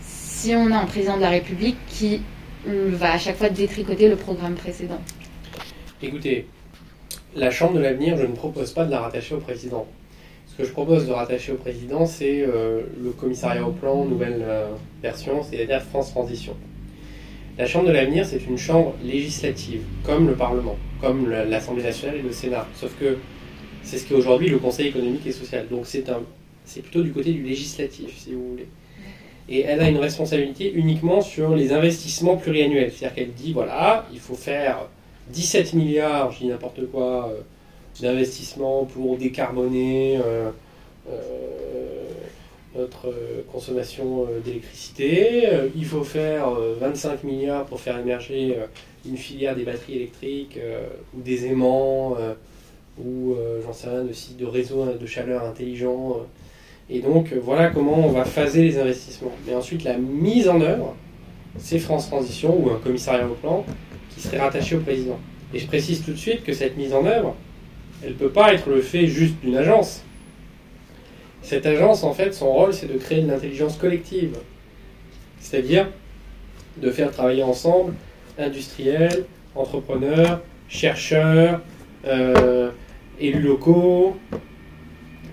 si on a un président de la République qui va à chaque fois détricoter le programme précédent? Écoutez, la Chambre de l'avenir, je ne propose pas de la rattacher au président. Ce que je propose de rattacher au président, c'est euh, le commissariat au plan, nouvelle euh, version, c'est-à-dire France Transition. La Chambre de l'avenir, c'est une chambre législative, comme le Parlement, comme l'Assemblée nationale et le Sénat. Sauf que c'est ce qu'est aujourd'hui le Conseil économique et social. Donc c'est c'est plutôt du côté du législatif, si vous voulez. Et elle a une responsabilité uniquement sur les investissements pluriannuels. C'est-à-dire qu'elle dit, voilà, il faut faire 17 milliards, je dis n'importe quoi, euh, d'investissement pour décarboner euh, euh, notre consommation d'électricité. Il faut faire 25 milliards pour faire émerger une filière des batteries électriques ou des aimants ou j'en sais rien aussi de réseaux de chaleur intelligents. Et donc voilà comment on va phaser les investissements. Mais ensuite la mise en œuvre, c'est France Transition ou un commissariat au plan qui serait rattaché au président. Et je précise tout de suite que cette mise en œuvre, elle ne peut pas être le fait juste d'une agence. Cette agence, en fait, son rôle, c'est de créer une intelligence collective. C'est-à-dire de faire travailler ensemble industriels, entrepreneurs, chercheurs, euh, élus locaux.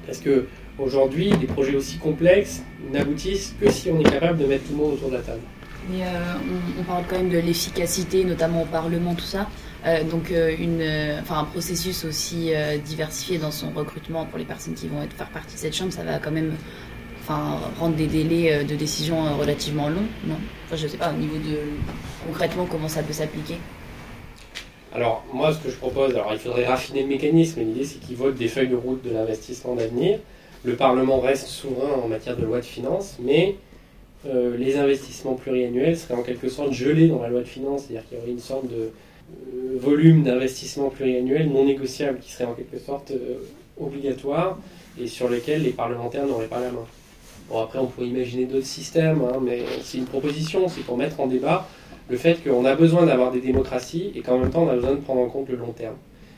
Parce que aujourd'hui, des projets aussi complexes n'aboutissent que si on est capable de mettre tout le monde autour de la table. Mais euh, on, parle quand même de l'efficacité, notamment au Parlement, tout ça. Euh, donc euh, enfin, un processus aussi diversifié dans son recrutement pour les personnes qui vont être, faire partie de cette chambre, ça va quand même rendre des délais de décision relativement longs, non? Je ne sais pas, au niveau de concrètement comment ça peut s'appliquer. Alors moi ce que je propose, alors il faudrait raffiner le mécanisme, l'idée c'est qu'ils votent des feuilles de route de l'investissement d'avenir. Le Parlement reste souverain en matière de loi de finances, mais euh, les investissements pluriannuels seraient en quelque sorte gelés dans la loi de finances, c'est-à-dire qu'il y aurait une sorte de euh, volume d'investissement pluriannuel non négociable qui serait en quelque sorte euh, obligatoire et sur lequel les parlementaires n'auraient pas la main. Bon, après, on pourrait imaginer d'autres systèmes, hein, mais c'est une proposition, c'est pour mettre en débat le fait qu'on a besoin d'avoir des démocraties et qu'en même temps, on a besoin de prendre en compte le long terme.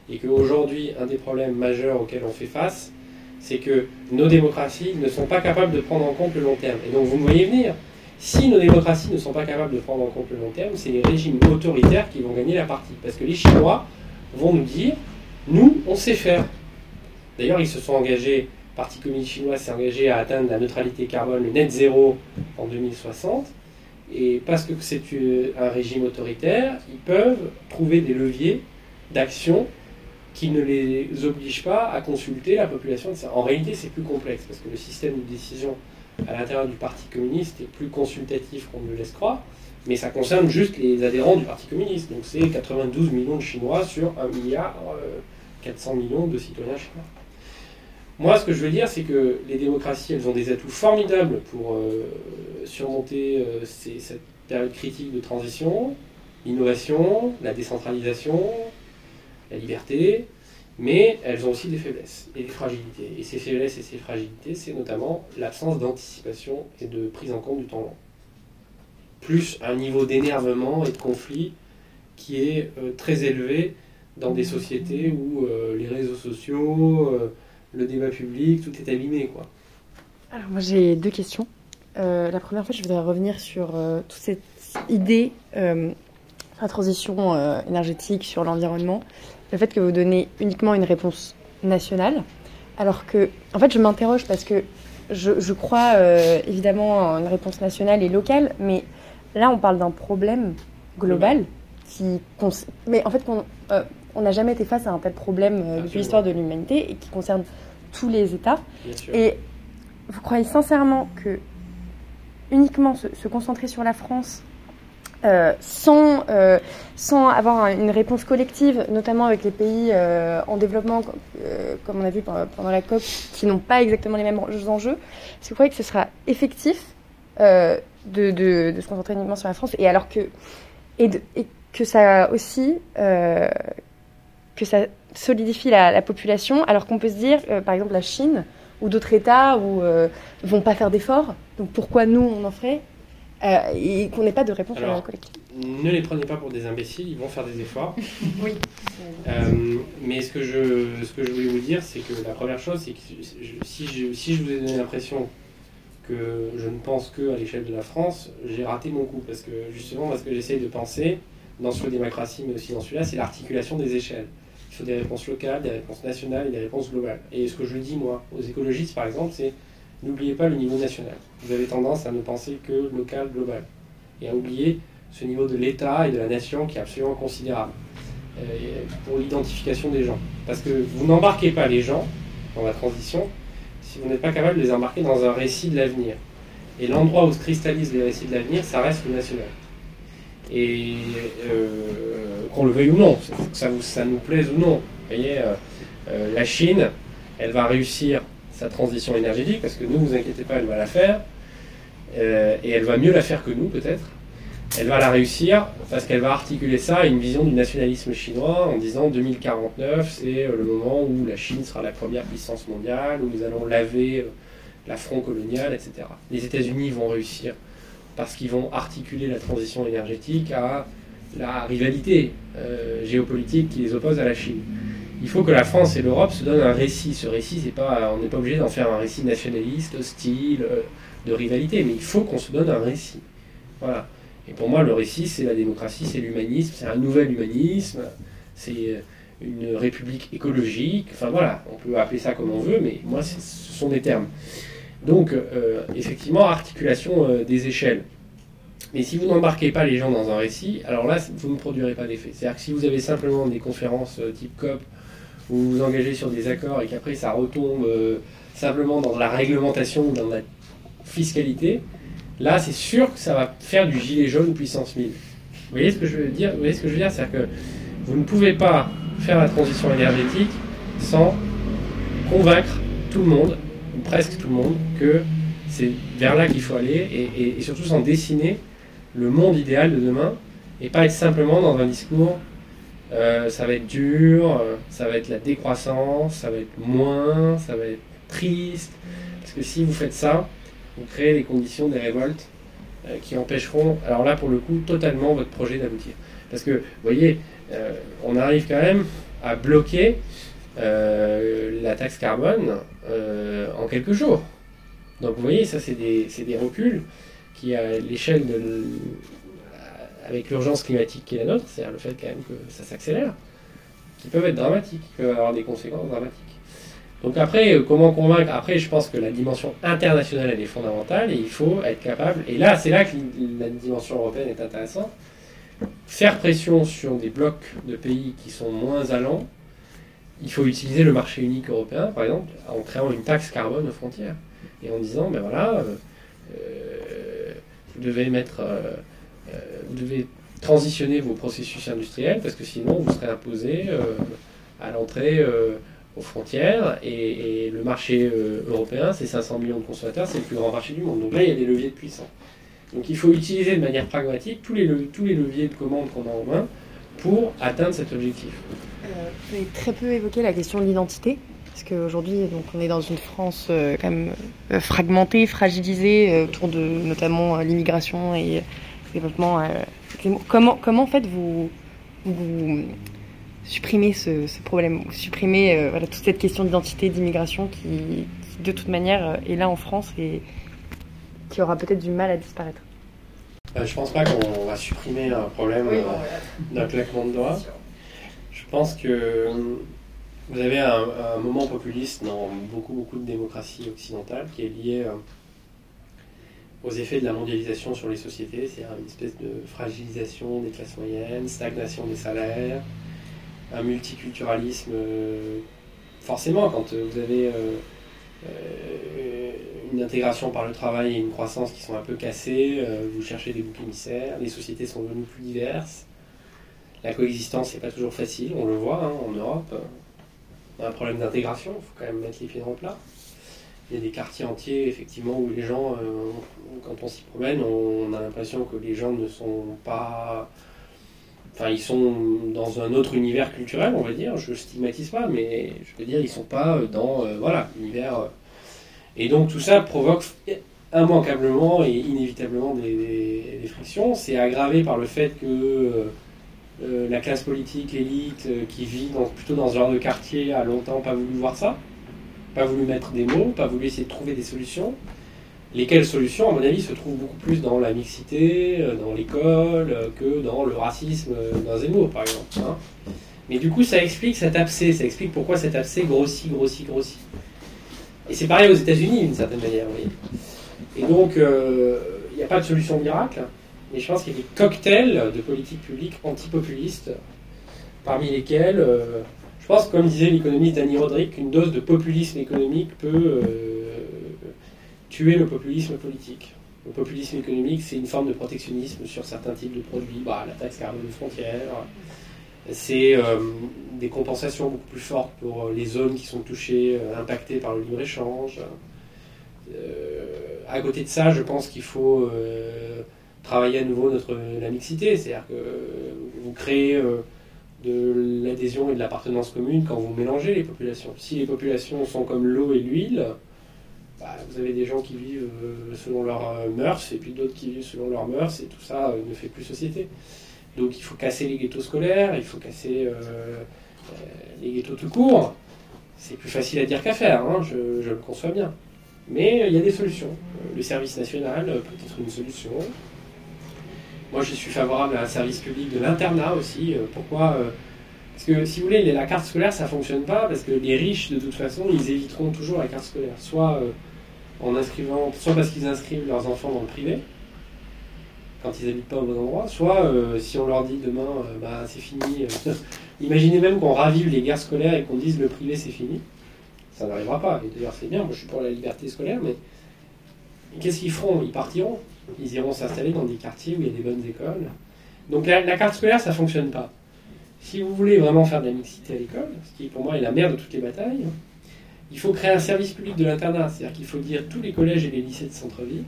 Et qu'aujourd'hui, un des problèmes majeurs auxquels on fait face, c'est que nos démocraties ne sont pas capables de prendre en compte le long terme. Et donc vous me voyez venir. Si nos démocraties ne sont pas capables de prendre en compte le long terme, c'est les régimes autoritaires qui vont gagner la partie. Parce que les Chinois vont nous dire, nous, on sait faire. D'ailleurs, ils se sont engagés, le Parti communiste chinois s'est engagé à atteindre la neutralité carbone, le net zéro en 2060. Et parce que c'est un régime autoritaire, ils peuvent trouver des leviers d'action qui ne les oblige pas à consulter la population. En réalité, c'est plus complexe parce que le système de décision à l'intérieur du Parti communiste est plus consultatif qu'on ne le laisse croire, mais ça concerne juste les adhérents du Parti communiste. Donc c'est 92 millions de Chinois sur 1 milliard 400 euh, millions de citoyens chinois. Moi, ce que je veux dire, c'est que les démocraties, elles ont des atouts formidables pour euh, surmonter euh, cette période critique de transition, l'innovation, la décentralisation, la liberté, mais elles ont aussi des faiblesses et des fragilités. Et ces faiblesses et ces fragilités, c'est notamment l'absence d'anticipation et de prise en compte du temps long. Plus un niveau d'énervement et de conflit qui est euh, très élevé dans des sociétés où euh, les réseaux sociaux, euh, le débat public, tout est abîmé. Quoi. Alors moi j'ai deux questions. la première fois, je voudrais revenir sur toute cette idée la transition énergétique, sur l'environnement, le fait que vous donnez uniquement une réponse nationale, alors que, en fait, je m'interroge parce que je, crois euh, évidemment en une réponse nationale et locale, mais là, on parle d'un problème global qui, mais en fait, euh, on n'a jamais été face à un tel problème euh, depuis l'histoire de l'humanité et qui concerne tous les États. Et vous croyez sincèrement que uniquement se concentrer sur la France euh, sans, euh, sans avoir une réponse collective, notamment avec les pays euh, en développement, comme on a vu pendant la COP, qui n'ont pas exactement les mêmes enjeux, est-ce que vous croyez que ce sera effectif de, se concentrer uniquement sur la France et alors que et, que ça aussi que ça solidifie la, la population alors qu'on peut se dire par exemple la Chine ou d'autres États où vont pas faire d'efforts donc pourquoi nous on en ferait et qu'on n'ait pas de réponse collective. Ne les prenez pas pour des imbéciles, ils vont faire des efforts. oui. Euh, mais ce que, je, ce que je voulais vous dire, c'est que la première chose, c'est que si je, si je vous ai donné l'impression que je ne pense que à l'échelle de la France, j'ai raté mon coup. Parce que justement, parce que j'essaye de penser, dans ce démocratie, mais aussi dans celui-là, c'est l'articulation des échelles. Il faut des réponses locales, des réponses nationales et des réponses globales. Et ce que je dis, moi, aux écologistes, par exemple, c'est n'oubliez pas le niveau national. Vous avez tendance à ne penser que local, global. Et à oublier ce niveau de l'État et de la nation qui est absolument considérable euh, pour l'identification des gens. Parce que vous n'embarquez pas les gens dans la transition si vous n'êtes pas capable de les embarquer dans un récit de l'avenir. Et l'endroit où se cristallisent les récits de l'avenir, ça reste le national. Et euh, qu'on le veuille ou non, que ça, nous plaise ou non. Vous voyez, euh, la Chine, elle va réussir sa transition énergétique, parce que ne vous inquiétez pas, elle va la faire, euh, et elle va mieux la faire que nous peut-être. Elle va la réussir parce qu'elle va articuler ça à une vision du nationalisme chinois en disant 2049, c'est euh, le moment où la Chine sera la première puissance mondiale, où nous allons laver euh, l'affront colonial, etc. Les États-Unis vont réussir parce qu'ils vont articuler la transition énergétique à la rivalité géopolitique qui les oppose à la Chine il faut que la France et l'Europe se donnent un récit. Ce récit, c'est pas, on n'est pas obligé d'en faire un récit nationaliste, hostile, euh, de rivalité, mais il faut qu'on se donne un récit. Voilà. Et pour moi, le récit, c'est la démocratie, c'est l'humanisme, c'est un nouvel humanisme, c'est euh, une république écologique. Enfin voilà, on peut appeler ça comme on veut, mais moi, ce sont des termes. Donc, euh, effectivement, articulation des échelles. Mais si vous n'embarquez pas les gens dans un récit, alors là, vous ne produirez pas d'effet. C'est-à-dire que si vous avez simplement des conférences type COP vous vous engagez sur des accords et qu'après ça retombe euh, simplement dans la réglementation ou dans la fiscalité, là c'est sûr que ça va faire du gilet jaune puissance 1000. Vous voyez ce que je veux dire? Vous voyez ce que je veux dire? C'est-à-dire que vous ne pouvez pas faire la transition énergétique sans convaincre tout le monde, ou presque tout le monde, que c'est vers là qu'il faut aller et, et surtout sans dessiner le monde idéal de demain et pas être simplement dans un discours euh, ça va être dur, euh, ça va être la décroissance, ça va être moins, ça va être triste. Parce que si vous faites ça, vous créez les conditions des révoltes euh, qui empêcheront, alors là pour le coup, totalement votre projet d'aboutir. Parce que, vous voyez, on arrive quand même à bloquer la taxe carbone en quelques jours. Donc vous voyez, ça c'est des, des, reculs qui, à l'échelle de avec l'urgence climatique qui est la nôtre, c'est-à-dire le fait quand même que ça s'accélère, qui peuvent être dramatiques, qui peuvent avoir des conséquences dramatiques. Donc après, euh, comment convaincre? Après, je pense que la dimension internationale, elle est fondamentale et il faut être capable, et là, c'est là que la dimension européenne est intéressante, faire pression sur des blocs de pays qui sont moins allants. Il faut utiliser le marché unique européen, par exemple, en créant une taxe carbone aux frontières et en disant, ben voilà, euh, euh, vous devez mettre... vous devez transitionner vos processus industriels parce que sinon vous serez imposé euh, à l'entrée euh, aux frontières et, le marché européen, c'est 500 millions de consommateurs, c'est le plus grand marché du monde. Donc là, il y a des leviers de puissance. Donc il faut utiliser de manière pragmatique tous les, tous les leviers de commande qu'on a en main pour atteindre cet objectif. vous avez très peu évoqué la question de l'identité, parce qu'aujourd'hui, on est dans une France quand même fragmentée, fragilisée autour de notamment l'immigration et développement. Euh, comment, comment en fait vous, vous supprimez ce, problème, vous supprimez euh, voilà, toute cette question d'identité, d'immigration qui, de toute manière euh, est là en France et qui aura peut-être du mal à disparaître Je pense pas qu'on va supprimer un problème d'un claquement de doigts. Je pense que vous avez un, un, moment populiste dans beaucoup, beaucoup de démocraties occidentales qui est lié aux effets de la mondialisation sur les sociétés, c'est-à-dire une espèce de fragilisation des classes moyennes, stagnation des salaires, un multiculturalisme. Euh, forcément, quand vous avez euh, euh, une intégration par le travail et une croissance qui sont un peu cassées, euh, vous cherchez des boucs émissaires, les sociétés sont devenues plus diverses, la coexistence n'est pas toujours facile, on le voit hein, en Europe. On a un problème d'intégration, il faut quand même mettre les pieds dans le plat. Il y a des quartiers entiers, effectivement, où les gens, euh, quand on s'y promène, on a l'impression que les gens ne sont pas Enfin, ils sont dans un autre univers culturel, on va dire. Je stigmatise pas, mais je veux dire, ils sont pas dans euh, voilà l'univers. Euh. Et donc tout ça provoque immanquablement et inévitablement des, frictions. C'est aggravé par le fait que la classe politique, l'élite, qui vit plutôt dans ce genre de quartier, a longtemps pas voulu voir ça, pas voulu mettre des mots, pas voulu essayer de trouver des solutions lesquelles solutions, à mon avis, se trouvent beaucoup plus dans la mixité, euh, dans l'école, euh, que dans le racisme euh, dans Zemmour, par exemple. Hein. Mais du coup, ça explique cet abcès, ça explique pourquoi cet abcès grossit, grossit, grossit. Et c'est pareil aux États-Unis, d'une certaine manière, oui. Et donc, il n'y a pas de solution miracle, mais je pense qu'il y a des cocktails de politique publique antipopulistes, parmi lesquels, je pense, comme disait l'économiste Danny Roderick, qu'une dose de populisme économique peut tuer le populisme politique. Le populisme économique, c'est une forme de protectionnisme sur certains types de produits, bah, la taxe carbone frontière, c'est euh, des compensations beaucoup plus fortes pour les zones qui sont touchées, euh, impactées par le libre-échange. Euh, à côté de ça, je pense qu'il faut travailler à nouveau notre, la mixité, c'est-à-dire que vous créez de l'adhésion et de l'appartenance commune quand vous mélangez les populations. Si les populations sont comme l'eau et l'huile, bah, vous avez des gens qui vivent euh, selon leurs euh, mœurs et puis d'autres qui vivent selon leurs mœurs et tout ça euh, ne fait plus société. Donc il faut casser les ghettos scolaires, il faut casser les ghettos tout court. C'est plus facile à dire qu'à faire, hein, je, je, le conçois bien. Mais il y a des solutions. Le service national peut être une solution. Moi je suis favorable à un service public de l'internat aussi. Pourquoi parce que si vous voulez, la carte scolaire, ça fonctionne pas parce que les riches, de toute façon, ils éviteront toujours la carte scolaire. Soit en inscrivant, soit parce qu'ils inscrivent leurs enfants dans le privé, quand ils n'habitent pas au bon endroit, soit euh, si on leur dit demain, euh, bah, c'est fini. Euh, imaginez même qu'on ravive les guerres scolaires et qu'on dise le privé c'est fini. Ça n'arrivera pas. Et d'ailleurs, c'est bien, moi je suis pour la liberté scolaire, mais qu'est-ce qu'ils feront? Ils partiront. Ils iront s'installer dans des quartiers où il y a des bonnes écoles. Donc la, carte scolaire, ça ne fonctionne pas. Si vous voulez vraiment faire de la mixité à l'école, ce qui pour moi est la mère de toutes les batailles, il faut créer un service public de l'internat, c'est-à-dire qu'il faut dire tous les collèges et les lycées de centre-ville,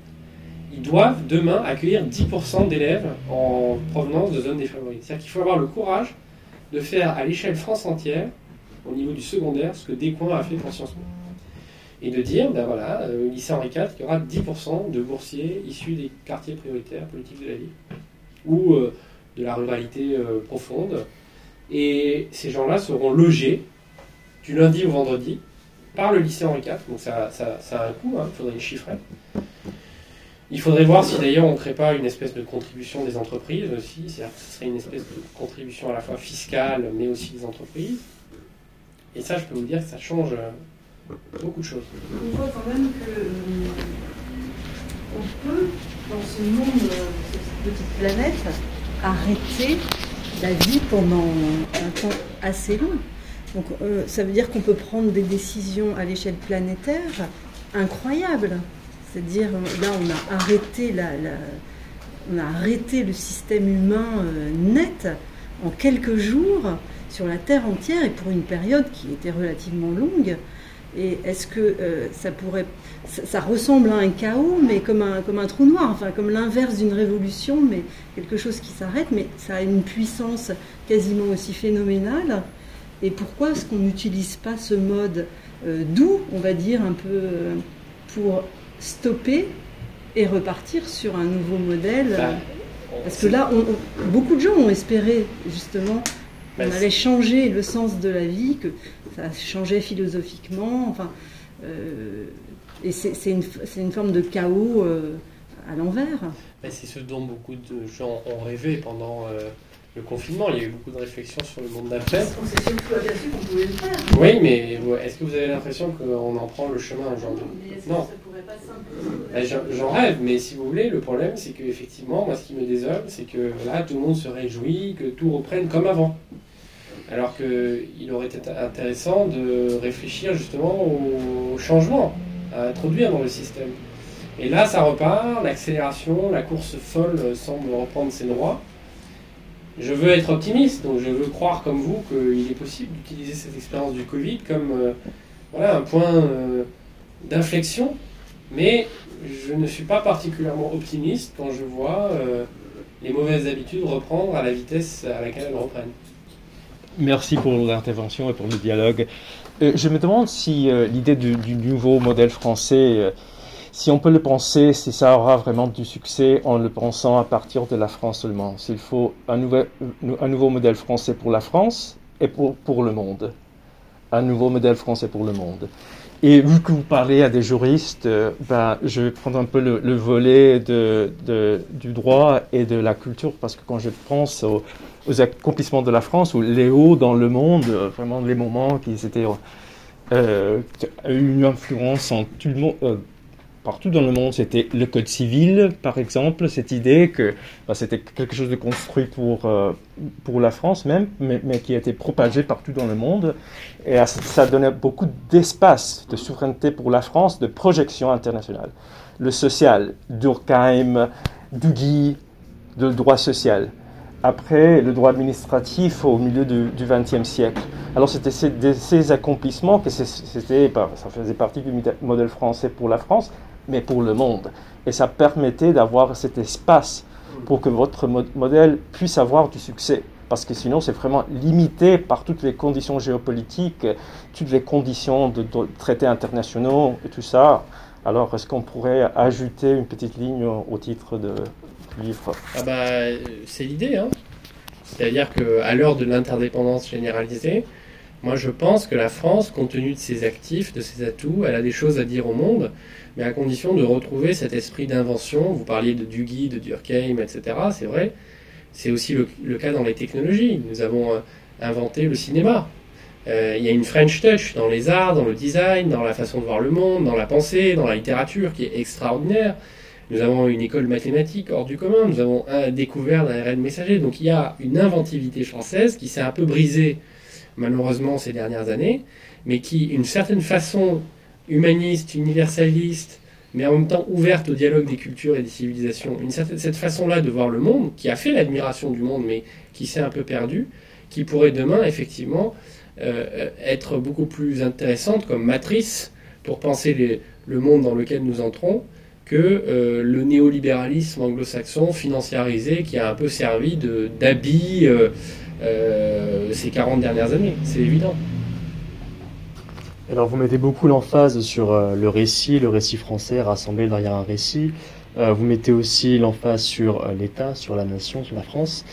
ils doivent demain accueillir 10% d'élèves en provenance de zones défavorisées. C'est-à-dire qu'il faut avoir le courage de faire à l'échelle France entière, au niveau du secondaire, ce que Descoings a fait pour. Et de dire, ben voilà, euh, au lycée Henri IV, il y aura 10% de boursiers issus des quartiers prioritaires politiques de la ville, ou euh, de la ruralité euh, profonde. Et ces gens-là seront logés du lundi au vendredi par le lycée Henri IV, donc ça, a un coût, hein, il faudrait les chiffrer. Il faudrait voir si d'ailleurs on ne crée pas une espèce de contribution des entreprises aussi, c'est-à-dire que ce serait une espèce de contribution à la fois fiscale mais aussi des entreprises. Et ça, je peux vous dire que ça change euh, beaucoup de choses. On voit quand même que euh, on peut, dans ce monde, euh, cette petite planète, arrêter la vie pendant un temps assez long. Donc euh, ça veut dire qu'on peut prendre des décisions à l'échelle planétaire incroyables. C'est-à-dire là on a arrêté la, on a arrêté le système humain net en quelques jours sur la Terre entière et pour une période qui était relativement longue. Et est-ce que euh, ça pourrait. Ça, ressemble à un chaos, mais comme un, comme un trou noir, enfin comme l'inverse d'une révolution, mais quelque chose qui s'arrête, mais ça a une puissance quasiment aussi phénoménale. Et pourquoi est-ce qu'on n'utilise pas ce mode euh, doux, on va dire, un peu euh, pour stopper et repartir sur un nouveau modèle bah, Parce que là, beaucoup de gens ont espéré justement qu'on bah, allait changer le sens de la vie, que ça changeait philosophiquement. Enfin, euh, et c'est une, une, forme de chaos à l'envers. C'est ce dont beaucoup de gens ont rêvé pendant le confinement, il y a eu beaucoup de réflexions sur le monde d'après. On s'est surtout aperçu qu'on pouvait le faire. Oui, mais est-ce que vous avez l'impression qu'on en prend le chemin aujourd'hui? Non. Ben, j'en rêve, mais si vous voulez, le problème, c'est qu'effectivement, moi, ce qui me désole, c'est que là, tout le monde se réjouit, que tout reprenne comme avant. Alors qu'il aurait été intéressant de réfléchir justement au changement, à introduire dans le système. Et là, ça repart, l'accélération, la course folle semble reprendre ses droits. Je veux être optimiste, donc je veux croire comme vous qu'il est possible d'utiliser cette expérience du Covid comme euh, voilà, un point euh, d'inflexion, mais je ne suis pas particulièrement optimiste quand je vois euh, les mauvaises habitudes reprendre à la vitesse à laquelle elles reprennent. Merci pour l'intervention et pour le dialogue. je me demande si l'idée du, nouveau modèle français si on peut le penser, si ça aura vraiment du succès en le pensant à partir de la France seulement. S'il faut un, nouveau modèle français pour la France et pour, le monde. Un nouveau modèle français pour le monde. Et vu que vous parlez à des juristes, euh, ben, je vais prendre un peu le, volet du droit et de la culture, parce que quand je pense aux, accomplissements de la France, ou les hauts dans le monde, euh, vraiment les moments qui étaient euh, une influence euh, partout dans le monde, c'était le code civil, par exemple, cette idée que bah, c'était quelque chose de construit pour, euh, pour la France même, mais, qui a été propagé partout dans le monde. Et ça donnait beaucoup d'espace de souveraineté pour la France, de projection internationale. Le social, Durkheim, Duguy, le droit social. Après, le droit administratif au milieu du XXe siècle. Alors, c'était ces, accomplissements que c'était, ça faisait partie du modèle français pour la France, mais pour le monde. Et ça permettait d'avoir cet espace pour que votre modèle puisse avoir du succès. Parce que sinon, c'est vraiment limité par toutes les conditions géopolitiques, toutes les conditions de, traités internationaux et tout ça. Alors, est-ce qu'on pourrait ajouter une petite ligne au titre de, ah bah, C'est l'idée. Hein. C'est-à-dire qu'à l'heure de l'interdépendance généralisée, moi je pense que la France, compte tenu de ses actifs, de ses atouts, elle a des choses à dire au monde mais à condition de retrouver cet esprit d'invention. Vous parliez de Dugui, de Durkheim, etc. C'est vrai. C'est aussi le, cas dans les technologies. Nous avons euh, inventé le cinéma. Euh, il y a une French touch dans les arts, dans le design, dans la façon de voir le monde, dans la pensée, dans la littérature qui est extraordinaire. Nous avons une école mathématique hors du commun. Nous avons un, découvert d'ARN messager. Donc il y a une inventivité française qui s'est un peu brisée malheureusement ces dernières années, mais qui, une certaine façon humaniste, universaliste, mais en même temps ouverte au dialogue des cultures et des civilisations. Une certaine, cette façon-là de voir le monde, qui a fait l'admiration du monde, mais qui s'est un peu perdue, qui pourrait demain, effectivement, euh, être beaucoup plus intéressante comme matrice pour penser le monde dans lequel nous entrons que euh, le néolibéralisme anglo-saxon financiarisé qui a un peu servi d'habit euh, ces 40 dernières années. C'est évident. Alors vous mettez beaucoup l'emphase sur euh, le récit, le récit français rassemblé derrière un récit. Euh, vous mettez aussi l'emphase sur euh, l'État, sur la nation, sur la France.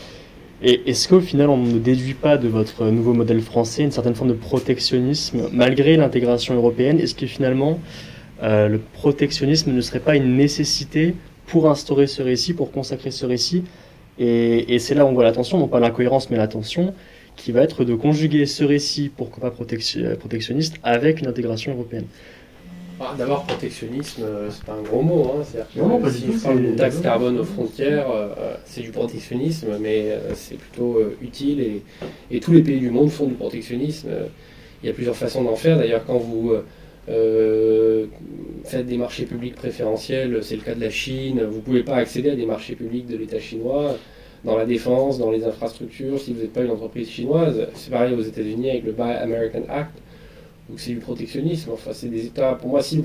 Et est-ce qu'au final on ne déduit pas de votre nouveau modèle français une certaine forme de protectionnisme malgré l'intégration européenne? Est-ce que finalement le protectionnisme ne serait pas une nécessité pour instaurer ce récit, pour consacrer ce récit Et, et c'est là où on voit l'attention, non pas l'incohérence mais l'attention qui va être de conjuguer ce récit, pourquoi pas protectionniste, avec une intégration européenne. Ah, d'abord, protectionnisme, euh, c'est pas un gros mot. Hein. C'est-à-dire que si on parle d'une taxe carbone aux frontières, euh, c'est du protectionnisme, mais euh, c'est plutôt utile et, et, tous les pays du monde font du protectionnisme. Il y a plusieurs façons d'en faire. D'ailleurs, quand vous faites des marchés publics préférentiels, c'est le cas de la Chine, vous ne pouvez pas accéder à des marchés publics de l'État chinois dans la défense, dans les infrastructures, si vous n'êtes pas une entreprise chinoise. C'est pareil aux États-Unis avec le Buy American Act. Donc c'est du protectionnisme. Enfin, c'est des États. Pour moi, si,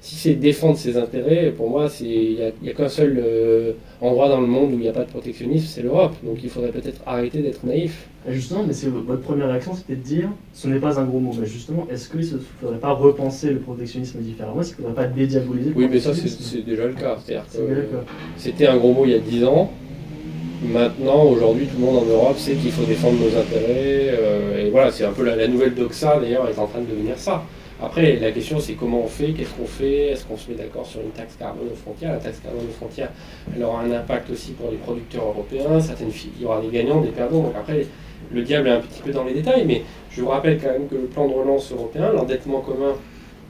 si c'est défendre ses intérêts, pour moi, il n'y a, qu'un seul euh, endroit dans le monde où il n'y a pas de protectionnisme, c'est l'Europe. Donc il faudrait peut-être arrêter d'être naïf. justement, mais votre première réaction, c'était de dire, ce n'est pas un gros mot. Mais justement, est-ce qu'il ne faudrait pas repenser le protectionnisme différemment? Est-ce qu'il ne faudrait pas dédiaboliser Oui, mais ça, c'est déjà le cas. C'était un gros mot il y a 10 ans. Maintenant, aujourd'hui, tout le monde en Europe sait qu'il faut défendre nos intérêts. Euh, et voilà, c'est un peu la, nouvelle doxa, d'ailleurs, est en train de devenir ça. Après, la question, c'est comment on fait, qu'est-ce qu'on fait, est-ce qu'on se met d'accord sur une taxe carbone aux frontières? La taxe carbone aux frontières, elle aura un impact aussi pour les producteurs européens. Certaines il y aura des gagnants, des perdants. Donc après, le diable est un petit peu dans les détails, mais je vous rappelle quand même que le plan de relance européen, l'endettement commun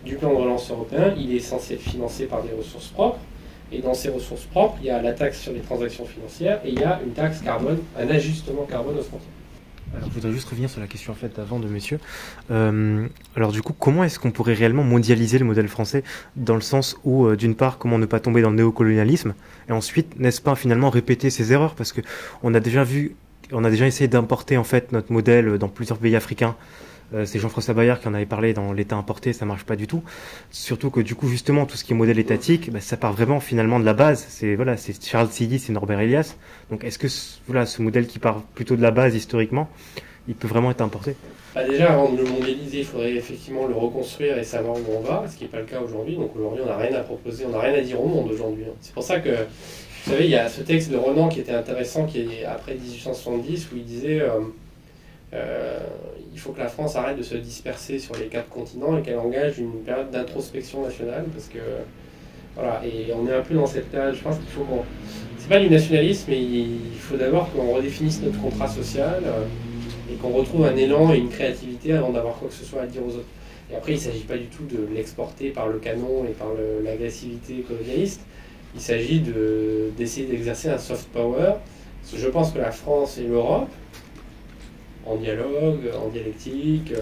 du plan de relance européen, il est censé être financé par des ressources propres. Et dans ces ressources propres, il y a la taxe sur les transactions financières et il y a une taxe carbone, un ajustement carbone aux frontières. Alors, je voudrais juste revenir sur la question en fait avant de monsieur. Euh, alors du coup, comment est-ce qu'on pourrait réellement mondialiser le modèle français dans le sens où, euh, d'une part, comment ne pas tomber dans le néocolonialisme, et ensuite, n'est-ce pas finalement répéter ses erreurs? Parce que on a déjà vu, on a déjà essayé d'importer en fait notre modèle dans plusieurs pays africains c'est Jean-François Bayard qui en avait parlé dans l'État importé, ça marche pas du tout. Surtout que du coup justement tout ce qui est modèle étatique, bah, ça part vraiment finalement de la base. C'est voilà, c'est Charles Sidi, c'est Norbert Elias. Donc est-ce que voilà ce modèle qui part plutôt de la base historiquement, il peut vraiment être importé? Bah déjà, avant de le modéliser, il faudrait effectivement le reconstruire et savoir où on va, ce qui n'est pas le cas aujourd'hui. Donc aujourd'hui, on n'a rien à proposer, on n'a rien à dire au monde aujourd'hui. Hein. C'est pour ça que, vous savez, il y a ce texte de Renan qui était intéressant, qui est après 1870, où il disait euh, euh, il faut que la France arrête de se disperser sur les quatre continents et qu'elle engage une période d'introspection nationale parce que voilà, et on est un peu dans cette période, je pense qu'il faut qu'on. C'est pas du nationalisme, mais il faut d'abord qu'on redéfinisse notre contrat social euh, et qu'on retrouve un élan et une créativité avant d'avoir quoi que ce soit à dire aux autres. Et après, il s'agit pas du tout de l'exporter par le canon et par l'agressivité colonialiste. Il s'agit d'essayer d'exercer un soft power. je pense que la France et l'Europe, en dialogue, en dialectique,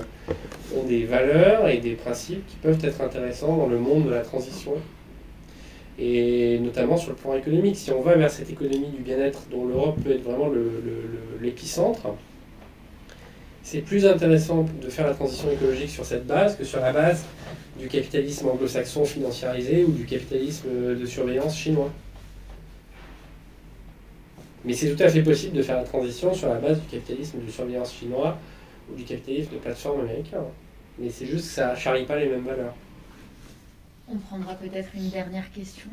ont des valeurs et des principes qui peuvent être intéressants dans le monde de la transition. Et notamment sur le plan économique, si on va vers cette économie du bien-être dont l'Europe peut être vraiment l'épicentre, c'est plus intéressant de faire la transition écologique sur cette base que sur la base du capitalisme anglo-saxon financiarisé ou du capitalisme de surveillance chinois. Mais c'est tout à fait possible de faire la transition sur la base du capitalisme de surveillance chinois ou du capitalisme de plateforme américain. Mais c'est juste que ça ne charrie pas les mêmes valeurs. On prendra peut-être une dernière question.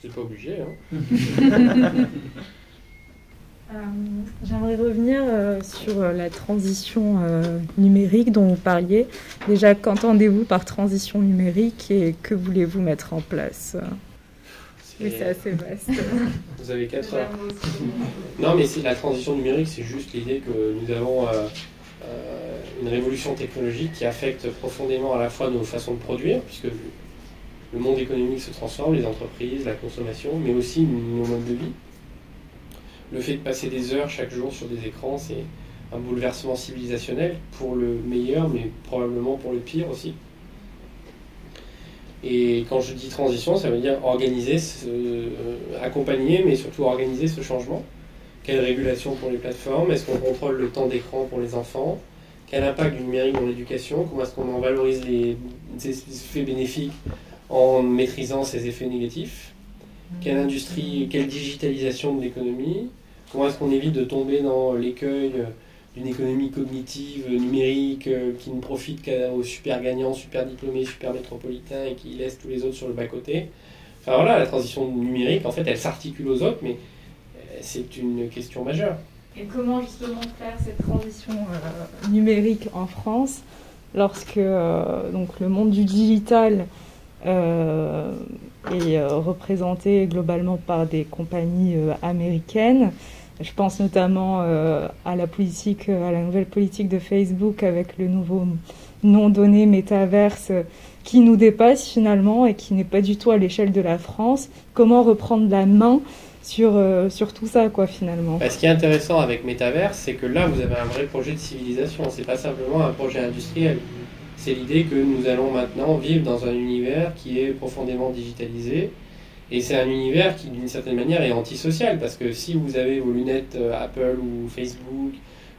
C'est pas obligé. Hein. Euh, j'aimerais revenir euh, sur euh, la transition numérique dont vous parliez. Déjà, qu'entendez-vous par transition numérique et que voulez-vous mettre en place? Oui, c'est assez vaste. Vous avez 4 heures. Non, mais la transition numérique, c'est juste l'idée que nous avons euh, euh, une révolution technologique qui affecte profondément à la fois nos façons de produire, puisque le monde économique se transforme, les entreprises, la consommation, mais aussi nos modes de vie. Le fait de passer des heures chaque jour sur des écrans, c'est un bouleversement civilisationnel pour le meilleur, mais probablement pour le pire aussi. Et quand je dis transition, ça veut dire organiser, euh, accompagner, mais surtout organiser ce changement. Quelle régulation pour les plateformes? Est-ce qu'on contrôle le temps d'écran pour les enfants? Quel impact du numérique dans l'éducation? Comment est-ce qu'on en valorise les, effets bénéfiques en maîtrisant ces effets négatifs? Quelle industrie, quelle digitalisation de l'économie? Comment est-ce qu'on évite de tomber dans l'écueil une économie cognitive, euh, numérique, euh, qui ne profite qu'aux super gagnants, super diplômés, super métropolitains et qui laisse tous les autres sur le bas-côté. Enfin voilà, la transition numérique, en fait, elle s'articule aux autres, mais euh, c'est une question majeure. Et comment justement faire cette transition numérique en France lorsque donc le monde du digital est représenté globalement par des compagnies américaines je pense notamment euh, à la politique, euh, à la nouvelle politique de Facebook avec le nouveau nom donné métaverse euh, qui nous dépasse finalement et qui n'est pas du tout à l'échelle de la France. Comment reprendre la main sur, sur tout ça, quoi, finalement? Bah, Ce qui est intéressant avec métaverse, c'est que là, vous avez un vrai projet de civilisation. C'est pas simplement un projet industriel. C'est l'idée que nous allons maintenant vivre dans un univers qui est profondément digitalisé, et c'est un univers qui, d'une certaine manière, est antisocial, parce que si vous avez vos lunettes euh, Apple ou Facebook,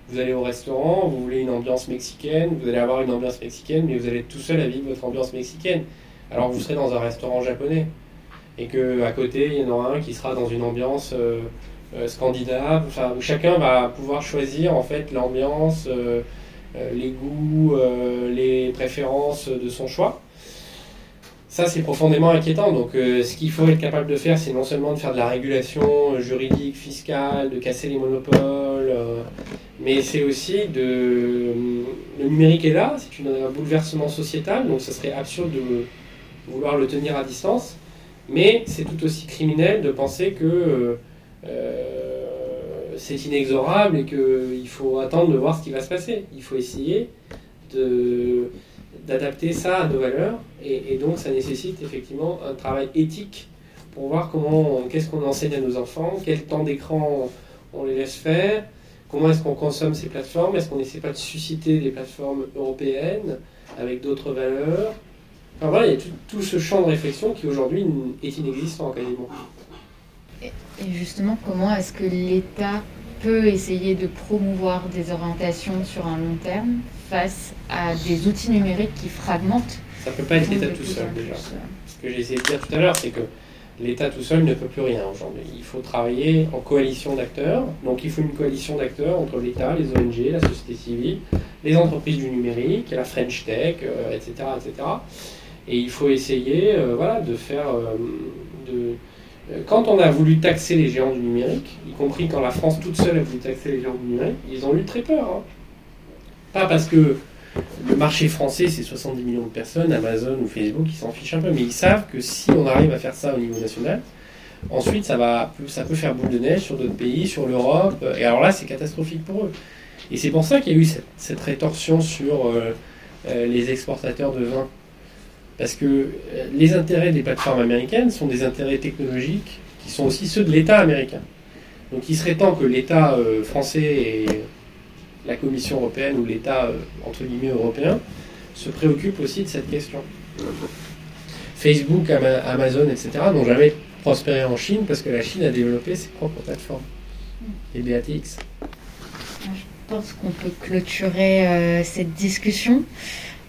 vous allez au restaurant, vous voulez une ambiance mexicaine, vous allez avoir une ambiance mexicaine, mais vous allez être tout seul à vivre votre ambiance mexicaine. Alors vous serez dans un restaurant japonais. Et qu'à côté, il y en aura un qui sera dans une ambiance euh, euh, scandinave, enfin, où chacun va pouvoir choisir en fait l'ambiance, les goûts, les préférences de son choix. Ça, c'est profondément inquiétant. Donc, euh, ce qu'il faut être capable de faire, c'est non seulement de faire de la régulation euh, juridique, fiscale, de casser les monopoles, euh, mais c'est aussi de. Le numérique est là, c'est un bouleversement sociétal, donc ce serait absurde de vouloir le tenir à distance. Mais c'est tout aussi criminel de penser que c'est inexorable et qu'il faut attendre de voir ce qui va se passer. Il faut essayer de d'adapter ça à nos valeurs. Et, donc, ça nécessite effectivement un travail éthique pour voir comment, qu'est-ce qu'on enseigne à nos enfants, quel temps d'écran on les laisse faire, comment est-ce qu'on consomme ces plateformes Est-ce qu'on n'essaie pas de susciter des plateformes européennes avec d'autres valeurs Enfin voilà, il y a tout, tout, ce champ de réflexion qui aujourd'hui est inexistant quasiment. Et justement, comment est-ce que l'État peut essayer de promouvoir des orientations sur un long terme? Face à des outils numériques qui fragmentent Ça ne peut pas être l'État tout seul déjà. Ce que j'ai essayé de dire tout à l'heure, c'est que l'État tout seul ne peut plus rien aujourd'hui. Il faut travailler en coalition d'acteurs. Donc il faut une coalition d'acteurs entre l'État, les ONG, la société civile, les entreprises du numérique, la French Tech, etc., euh, etc. Et il faut essayer euh, voilà, de faire... Euh, de, quand on a voulu taxer les géants du numérique, y compris quand la France toute seule a voulu taxer les géants du numérique, ils ont eu très peur. Hein. Pas parce que le marché français, c'est 70 millions de personnes, Amazon ou Facebook, ils s'en fichent un peu, mais ils savent que si on arrive à faire ça au niveau national, ensuite ça, va, ça peut faire boule de neige sur d'autres pays, sur l'Europe, et alors là, c'est catastrophique pour eux. Et c'est pour ça qu'il y a eu cette, rétorsion sur euh, euh, les exportateurs de vin. Parce que euh, les intérêts des plateformes américaines sont des intérêts technologiques qui sont aussi ceux de l'État américain. Donc il serait temps que l'État français la Commission européenne ou l'État, euh, entre guillemets, européen, se préoccupe aussi de cette question. Facebook, Amazon, etc. n'ont jamais prospéré en Chine parce que la Chine a développé ses propres plateformes. Les BATX. Je pense qu'on peut clôturer euh, cette discussion.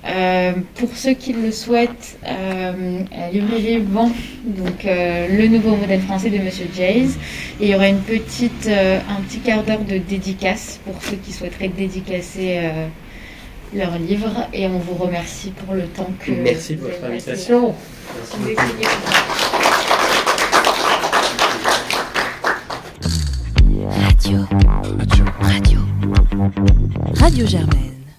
Euh, pour ceux qui le souhaitent, euh, librairie vend donc euh, le nouveau modèle français de Monsieur Jays. Et il y aura une petite, euh, un petit quart d'heure de dédicace pour ceux qui souhaiteraient dédicacer leur livre. Et on vous remercie pour le temps que. Merci de votre invitation. Radio. Radio. Radio. Radio Germaine.